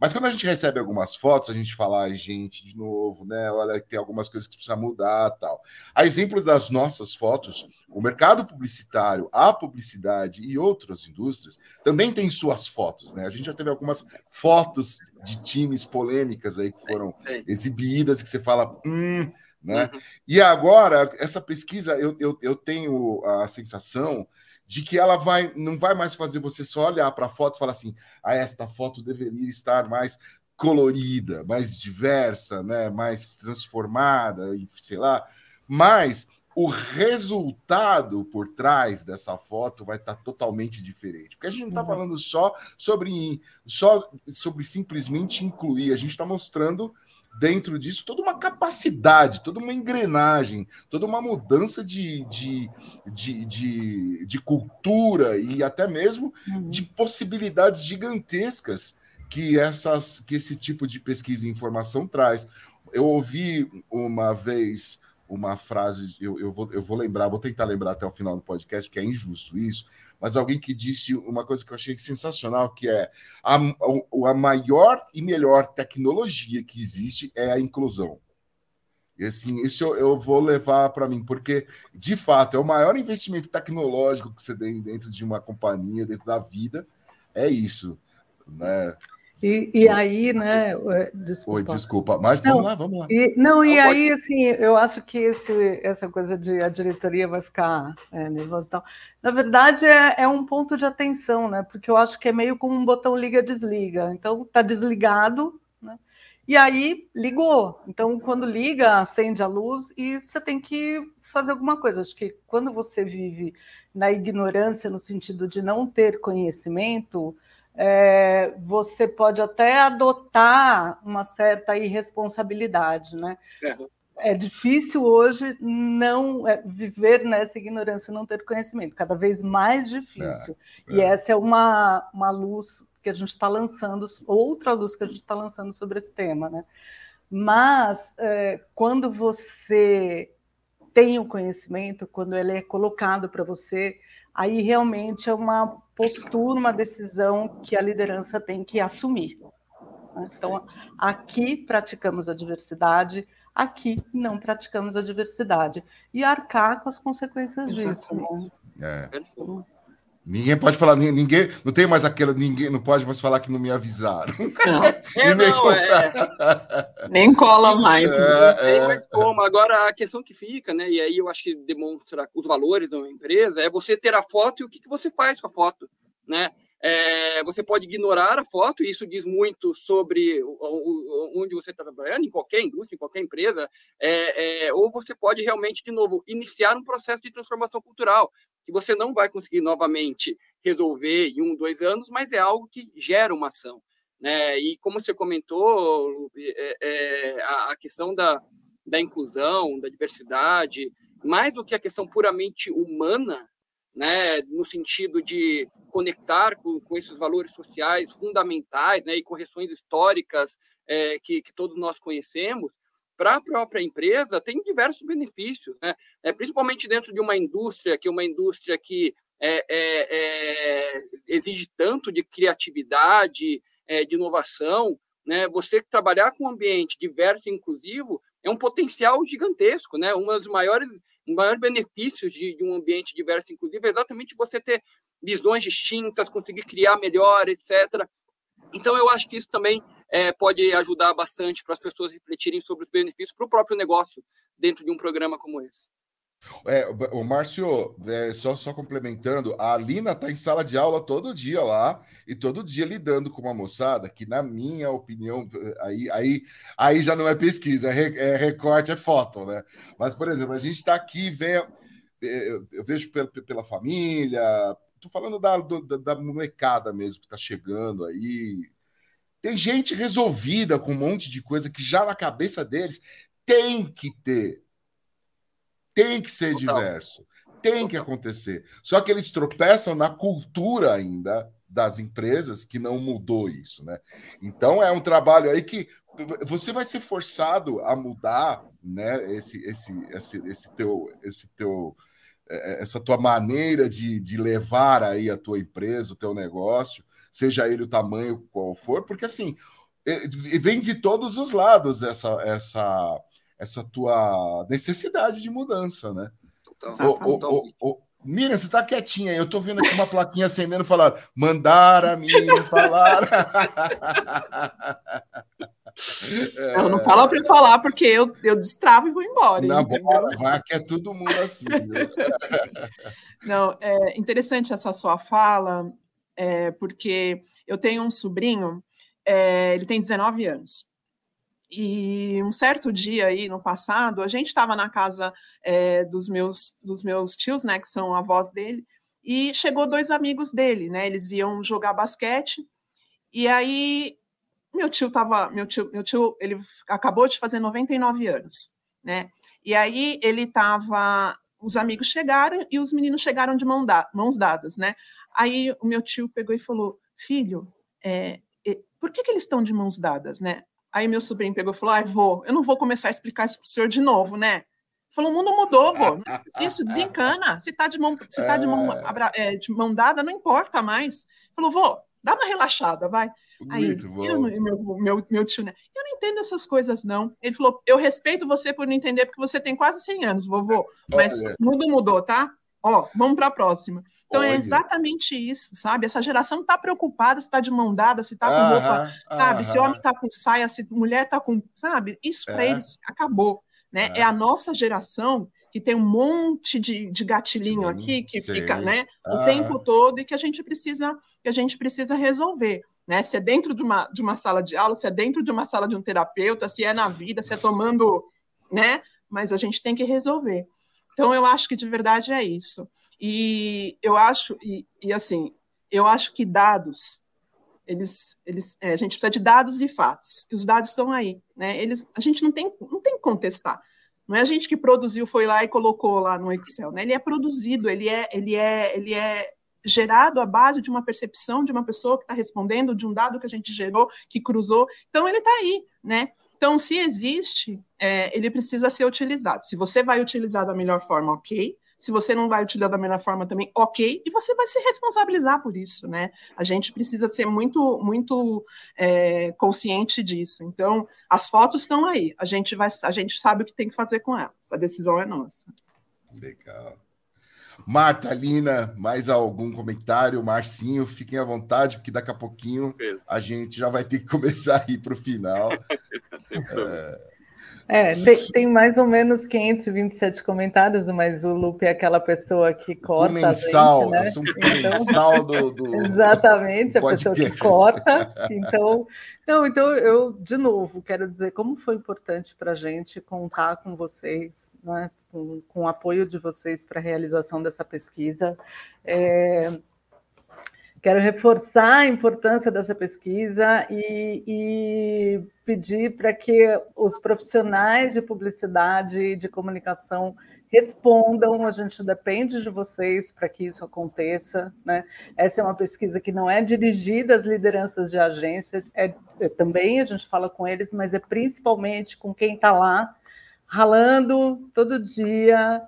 Mas quando a gente recebe algumas fotos, a gente fala, ai, gente, de novo, né? Olha, tem algumas coisas que precisa mudar tal. A exemplo das nossas fotos, o mercado publicitário, a publicidade e outras indústrias também têm suas fotos, né? A gente já teve algumas fotos de times polêmicas aí que foram exibidas, que você fala, hum, né? Uhum. E agora, essa pesquisa, eu, eu, eu tenho a sensação de que ela vai não vai mais fazer você só olhar para a foto e falar assim: ah, esta foto deveria estar mais colorida, mais diversa, né, mais transformada, e sei lá. Mas o resultado por trás dessa foto vai estar totalmente diferente. Porque a gente não está uhum. falando só sobre, só sobre simplesmente incluir, a gente está mostrando dentro disso toda uma capacidade, toda uma engrenagem, toda uma mudança de, de, de, de, de cultura e até mesmo uhum. de possibilidades gigantescas que, essas, que esse tipo de pesquisa e informação traz. Eu ouvi uma vez uma frase, eu, eu, vou, eu vou lembrar, vou tentar lembrar até o final do podcast, porque é injusto isso, mas alguém que disse uma coisa que eu achei sensacional, que é a, a maior e melhor tecnologia que existe é a inclusão. E assim, isso eu, eu vou levar para mim, porque, de fato, é o maior investimento tecnológico que você tem dentro de uma companhia, dentro da vida, é isso. Né? E, e aí, né? Desculpa. Oi, desculpa, mas vamos não, lá, vamos lá. E, não, e aí, assim, eu acho que esse, essa coisa de a diretoria vai ficar é, nervosa e tal. Na verdade, é, é um ponto de atenção, né? Porque eu acho que é meio como um botão liga-desliga. Então, tá desligado, né? E aí ligou. Então, quando liga, acende a luz e você tem que fazer alguma coisa. Acho que quando você vive na ignorância, no sentido de não ter conhecimento é, você pode até adotar uma certa irresponsabilidade, né? É, é difícil hoje não é, viver nessa ignorância, não ter conhecimento, cada vez mais difícil. É, e é. essa é uma, uma luz que a gente está lançando, outra luz que a gente está lançando sobre esse tema, né? Mas é, quando você tem o conhecimento, quando ele é colocado para você, aí realmente é uma postura, uma decisão que a liderança tem que assumir. Né? Então, aqui praticamos a diversidade, aqui não praticamos a diversidade. E arcar com as consequências disso. Né? É. Ninguém pode falar, ninguém, não tem mais aquela, ninguém não pode mais falar que não me avisaram. Não, é, nem, não é... nem cola mais. É, não tem é. mais como. Agora, a questão que fica, né, e aí eu acho que demonstra os valores de uma empresa, é você ter a foto e o que, que você faz com a foto, né? É, você pode ignorar a foto, e isso diz muito sobre o, o, onde você está trabalhando, em qualquer indústria, em qualquer empresa, é, é, ou você pode realmente, de novo, iniciar um processo de transformação cultural, que você não vai conseguir novamente resolver em um, dois anos, mas é algo que gera uma ação. Né? E como você comentou, é, é, a, a questão da, da inclusão, da diversidade, mais do que a questão puramente humana, né, no sentido de conectar com, com esses valores sociais fundamentais né, e correções históricas é, que, que todos nós conhecemos, para a própria empresa tem diversos benefícios, né? é, principalmente dentro de uma indústria que é uma indústria que é, é, é exige tanto de criatividade, é, de inovação. Né? Você trabalhar com um ambiente diverso e inclusivo é um potencial gigantesco. Né? Um dos maiores, maiores benefícios de, de um ambiente diverso e inclusivo é exatamente você ter visões distintas, conseguir criar melhor, etc. Então, eu acho que isso também é, pode ajudar bastante para as pessoas refletirem sobre os benefícios para o próprio negócio dentro de um programa como esse. É, o Márcio, é, só, só complementando, a Alina está em sala de aula todo dia lá e todo dia lidando com uma moçada que, na minha opinião, aí, aí, aí já não é pesquisa, é, é recorte, é foto, né? Mas, por exemplo, a gente está aqui, vem, é, eu vejo pela, pela família, tô falando da, da, da molecada mesmo que está chegando aí, tem gente resolvida com um monte de coisa que já na cabeça deles tem que ter. Tem que ser Total. diverso. Tem que acontecer. Só que eles tropeçam na cultura ainda das empresas que não mudou isso, né? Então é um trabalho aí que você vai ser forçado a mudar, né? Esse esse esse, esse teu esse teu é, essa tua maneira de, de levar aí a tua empresa, o teu negócio, seja ele o tamanho qual for, porque assim é, vem de todos os lados essa essa essa tua necessidade de mudança, né? Então, Miriam, você tá quietinha aí. Eu tô vendo aqui uma plaquinha acendendo falando mandar a Miriam falar. É... Não, não fala para eu falar, porque eu, eu destravo e vou embora. Na bola, vai que é todo mundo assim. não, é interessante essa sua fala, é, porque eu tenho um sobrinho, é, ele tem 19 anos. E um certo dia aí no passado, a gente estava na casa é, dos, meus, dos meus tios, né, que são avós dele, e chegou dois amigos dele, né? Eles iam jogar basquete, e aí meu tio tava, meu tio, meu tio, ele acabou de fazer 99 anos, né? E aí ele tava, os amigos chegaram e os meninos chegaram de mão da, mãos dadas, né? Aí o meu tio pegou e falou: "Filho, é, é, por que, que eles estão de mãos dadas, né?" Aí meu sobrinho pegou e falou: "Ai, vou, eu não vou começar a explicar isso pro senhor de novo, né?" Falou, o mundo mudou, vô. Isso, desencana. Se tá de mão, se tá de mão, é, de mão dada, não importa mais. Falou, vô, dá uma relaxada, vai. Aí, eu, meu, meu, meu tio, né? Eu não entendo essas coisas, não. Ele falou: eu respeito você por não entender, porque você tem quase 100 anos, vovô. Mas Olha. mundo mudou, tá? Ó, vamos para a próxima. Então é Olha. é exatamente isso, sabe? Essa geração está preocupada se está de mão dada, se está com aham, roupa, sabe? Aham. Se homem está com saia, se mulher está com, sabe? Isso para é. eles acabou, né? É. é. a nossa geração que tem um monte de, de gatilhinho sim, aqui que sim. fica, né? O aham. tempo todo e que a gente precisa que a gente precisa resolver né? Se é dentro de uma, de uma sala de aula, se é dentro de uma sala de um terapeuta, se é na vida, se é tomando, né? Mas a gente tem que resolver. Então, eu acho que de verdade é isso. E eu acho, e, e assim, eu acho que dados, eles, eles, é, a gente precisa de dados e fatos. E os dados estão aí, né? Eles, a gente não tem, não tem que contestar. Não é a gente que produziu, foi lá e colocou lá no Excel, né? Ele é produzido, ele é, ele é, ele é gerado à base de uma percepção de uma pessoa que está respondendo, de um dado que a gente gerou, que cruzou. Então, ele está aí, né? Então, se existe, é, ele precisa ser utilizado. Se você vai utilizar da melhor forma, ok. Se você não vai utilizar da melhor forma também, ok. E você vai se responsabilizar por isso, né? A gente precisa ser muito, muito é, consciente disso. Então, as fotos estão aí. A gente vai, a gente sabe o que tem que fazer com elas. A decisão é nossa. Legal. Marta, Lina, mais algum comentário? Marcinho, fiquem à vontade, porque daqui a pouquinho a gente já vai ter que começar a ir para o final. é... É, tem, tem, mais ou menos 527 comentários, mas o Lupe é aquela pessoa que corta. Mensal, gente, né? assunto então, mensal do, do Exatamente, a pessoa que corta. Então, não, então, eu, de novo, quero dizer como foi importante para a gente contar com vocês, né, com, com o apoio de vocês para a realização dessa pesquisa. É, Quero reforçar a importância dessa pesquisa e, e pedir para que os profissionais de publicidade e de comunicação respondam. A gente depende de vocês para que isso aconteça. Né? Essa é uma pesquisa que não é dirigida às lideranças de agência, é, é também a gente fala com eles, mas é principalmente com quem está lá ralando todo dia,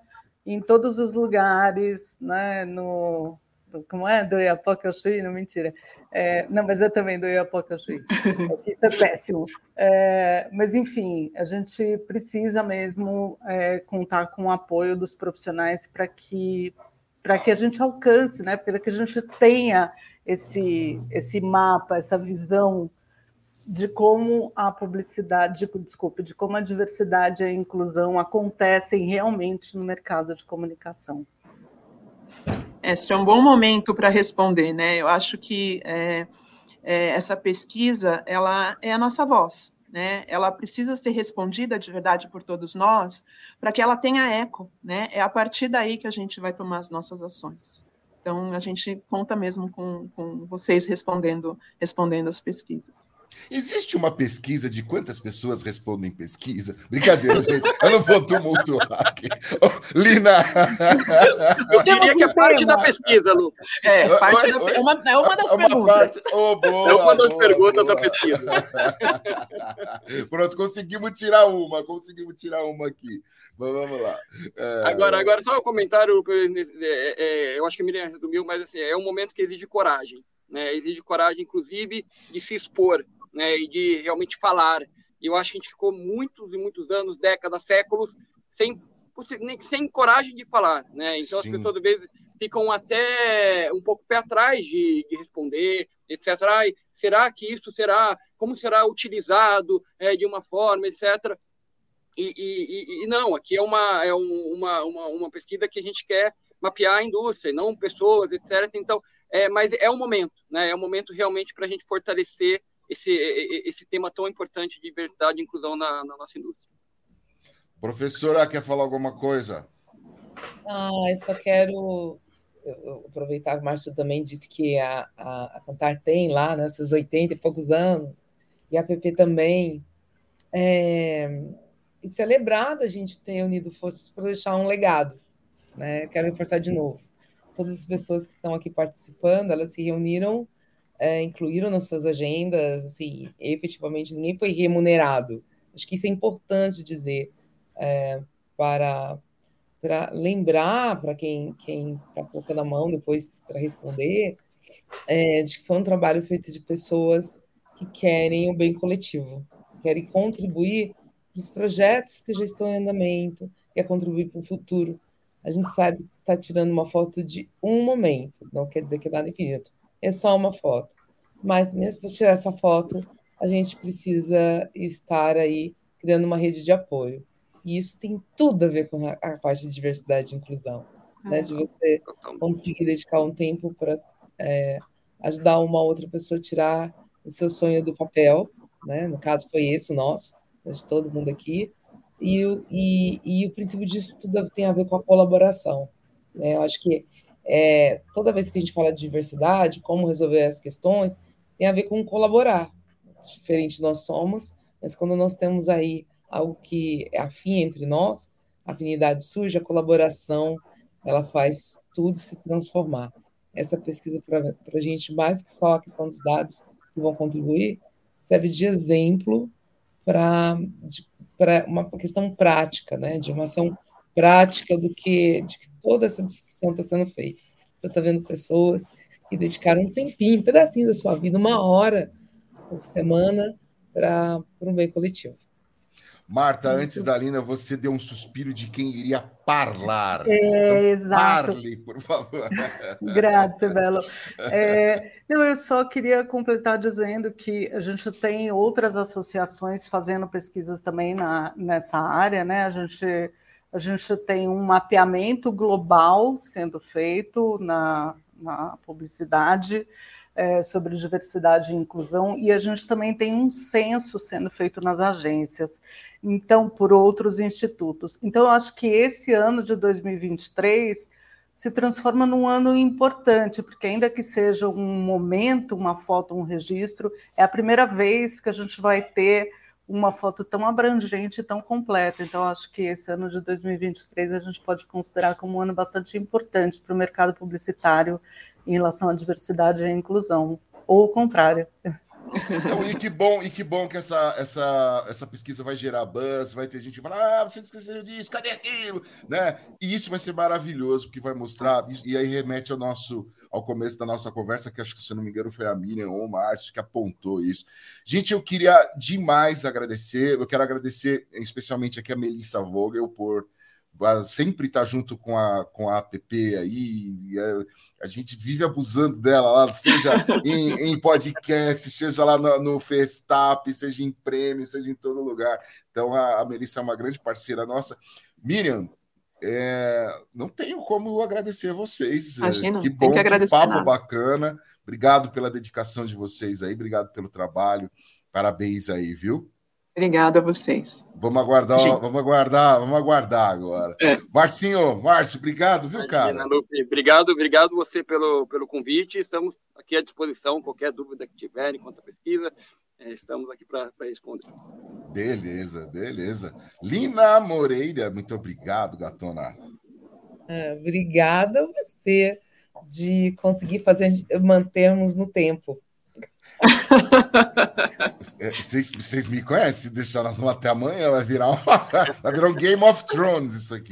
em todos os lugares, né? no como é? Do Iapoca Não, mentira. É, não, mas eu também do Iapoca Isso é péssimo. É, mas, enfim, a gente precisa mesmo é, contar com o apoio dos profissionais para que, para que a gente alcance, né? para que a gente tenha esse, esse mapa, essa visão de como a publicidade, de, desculpe, de como a diversidade e a inclusão acontecem realmente no mercado de comunicação. Este é um bom momento para responder, né? Eu acho que é, é, essa pesquisa ela é a nossa voz, né? Ela precisa ser respondida de verdade por todos nós para que ela tenha eco, né? É a partir daí que a gente vai tomar as nossas ações. Então a gente conta mesmo com, com vocês respondendo respondendo as pesquisas. Existe uma pesquisa de quantas pessoas respondem pesquisa? Brincadeira, gente. Eu não vou tumultuar aqui. Lina. Eu diria que é parte da pesquisa, Lu. É, parte da, é, uma, é uma das é uma perguntas. Parte, oh, boa, é uma das boa, perguntas boa. da pesquisa. Pronto, conseguimos tirar uma. Conseguimos tirar uma aqui. Mas vamos lá. É... Agora, agora, só um comentário. É, é, eu acho que a Miriam resumiu, mas assim, é um momento que exige coragem. Né? Exige coragem, inclusive, de se expor né, e de realmente falar. E eu acho que a gente ficou muitos e muitos anos, décadas, séculos, sem, sem coragem de falar. Né? Então, Sim. as pessoas, às vezes, ficam até um pouco pé atrás de, de responder, etc. Ai, será que isso será, como será utilizado é, de uma forma, etc. E, e, e, não, aqui é, uma, é uma, uma, uma pesquisa que a gente quer mapear a indústria, não pessoas, etc. Então, é, mas é o momento, né? É o momento realmente para a gente fortalecer esse, esse tema tão importante de diversidade e inclusão na, na nossa indústria. Professora, quer falar alguma coisa? Ah, eu só quero eu aproveitar que o Márcio também disse que a, a, a Cantar tem lá, nesses né, 80 e poucos anos, e a PP também. É, e celebrado a gente ter unido forças para deixar um legado. Né? Quero reforçar de novo. Todas as pessoas que estão aqui participando, elas se reuniram é, incluíram nas suas agendas, assim, efetivamente ninguém foi remunerado. Acho que isso é importante dizer é, para, para lembrar para quem está colocando a mão depois para responder é, de que foi um trabalho feito de pessoas que querem o bem coletivo, querem contribuir para os projetos que já estão em andamento, quer contribuir para o futuro. A gente sabe que está tirando uma foto de um momento, não quer dizer que é nada infinito é só uma foto. Mas mesmo para tirar essa foto, a gente precisa estar aí criando uma rede de apoio. E isso tem tudo a ver com a, parte de diversidade e inclusão, né? De você conseguir dedicar um tempo para é, ajudar uma outra pessoa a tirar o seu sonho do papel, né? No caso foi esse o nosso, de todo mundo aqui. E, e, e o princípio disso tudo tem a ver com a colaboração. Né? Eu acho que é, toda vez que a gente fala de diversidade, como resolver as questões, tem a ver com colaborar. Diferente nós somos, mas quando nós temos aí algo que é afim entre nós, a afinidade surge, a colaboração, ela faz tudo se transformar. Essa pesquisa para a gente, mais que só a questão dos dados que vão contribuir, serve de exemplo para uma questão prática, né, de uma ação prática do que, de que toda essa discussão está sendo feita. Você está vendo pessoas que dedicaram um tempinho, um pedacinho da sua vida, uma hora por semana, para um bem coletivo. Marta, antes da Lina, você deu um suspiro de quem iria parlar. É, então, exato. Parle, por favor. Graças, Belo. É, não, eu só queria completar dizendo que a gente tem outras associações fazendo pesquisas também na, nessa área, né? A gente a gente tem um mapeamento global sendo feito na, na publicidade é, sobre diversidade e inclusão, e a gente também tem um censo sendo feito nas agências, então, por outros institutos. Então, eu acho que esse ano de 2023 se transforma num ano importante, porque ainda que seja um momento, uma foto, um registro, é a primeira vez que a gente vai ter uma foto tão abrangente e tão completa. Então, acho que esse ano de 2023 a gente pode considerar como um ano bastante importante para o mercado publicitário em relação à diversidade e à inclusão, ou o contrário. Então, e que bom, e que bom que essa, essa, essa pesquisa vai gerar buzz, vai ter gente falando, ah, vocês esqueceram disso, cadê aquilo? Né? E isso vai ser maravilhoso, porque vai mostrar, e aí remete ao nosso ao começo da nossa conversa, que acho que, se não me engano, foi a Miriam ou o Márcio que apontou isso. Gente, eu queria demais agradecer, eu quero agradecer especialmente aqui a Melissa Vogel por sempre estar junto com a, com a app aí, a, a gente vive abusando dela lá, seja em, em podcast, seja lá no, no Festap, seja em prêmio, seja em todo lugar. Então, a, a Melissa é uma grande parceira nossa. Miriam, é, não tenho como agradecer vocês. Imagina, que bom, que papo nada. bacana. Obrigado pela dedicação de vocês aí, obrigado pelo trabalho. Parabéns aí, viu? Obrigada a vocês. Vamos aguardar, vamos aguardar, vamos aguardar agora. É. Marcinho, Márcio, obrigado, viu, cara? Obrigado, obrigado você pelo, pelo convite. Estamos aqui à disposição, qualquer dúvida que tiverem quanto à pesquisa. é, estamos aqui para responder. Beleza, beleza. Lina Moreira, muito obrigado, Gatona. É, obrigada a você de conseguir fazer mantermos no tempo. Vocês me conhecem? Se deixar nós vamos até amanhã, vai virar, uma, vai virar um Game of Thrones isso aqui.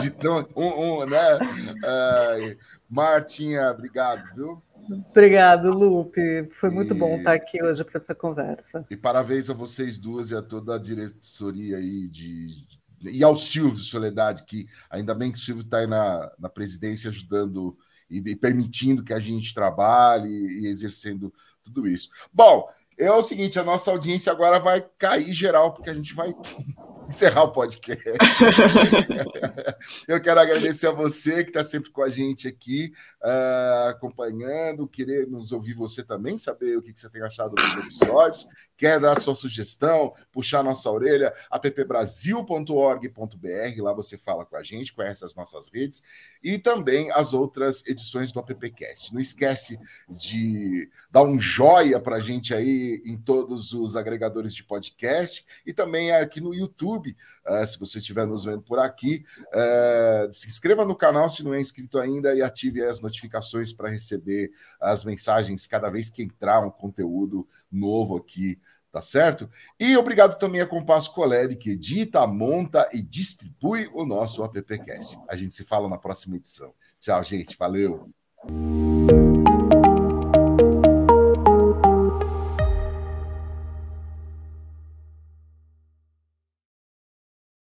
De tão, um, um, né? Uh, Martinha, obrigado, viu? Obrigado, Lupe. Foi muito e... bom estar aqui hoje para essa conversa. E parabéns a vocês duas e a toda a diretoria aí de, e ao Silvio Soledade, que ainda bem que o Silvio está aí na, na presidência ajudando e, e, permitindo que a gente trabalhe e exercendo tudo isso. Bom, é o seguinte, a nossa audiência agora vai cair geral, porque a gente vai encerrar o podcast. Eu quero agradecer a você que está sempre com a gente aqui, uh, acompanhando, querer nos ouvir você também, saber o que, que você tem achado dos episódios, quer dar sua sugestão, puxar nossa orelha, appbrasil.org.br, lá você fala com a gente, conhece as nossas redes e também as outras edições do AppCast. Não esquece de dar um joia para a gente aí em todos os agregadores de podcast e também aqui no YouTube, uh, se você estiver nos vendo por aqui, uh, se inscreva no canal se não é inscrito ainda e ative as notificações para receber as mensagens cada vez que entrar um conteúdo novo aqui tá certo? E obrigado também a Compasso Colab, que edita, monta e distribui o nosso AppCast. A gente se fala na próxima edição. Tchau, gente. Valeu.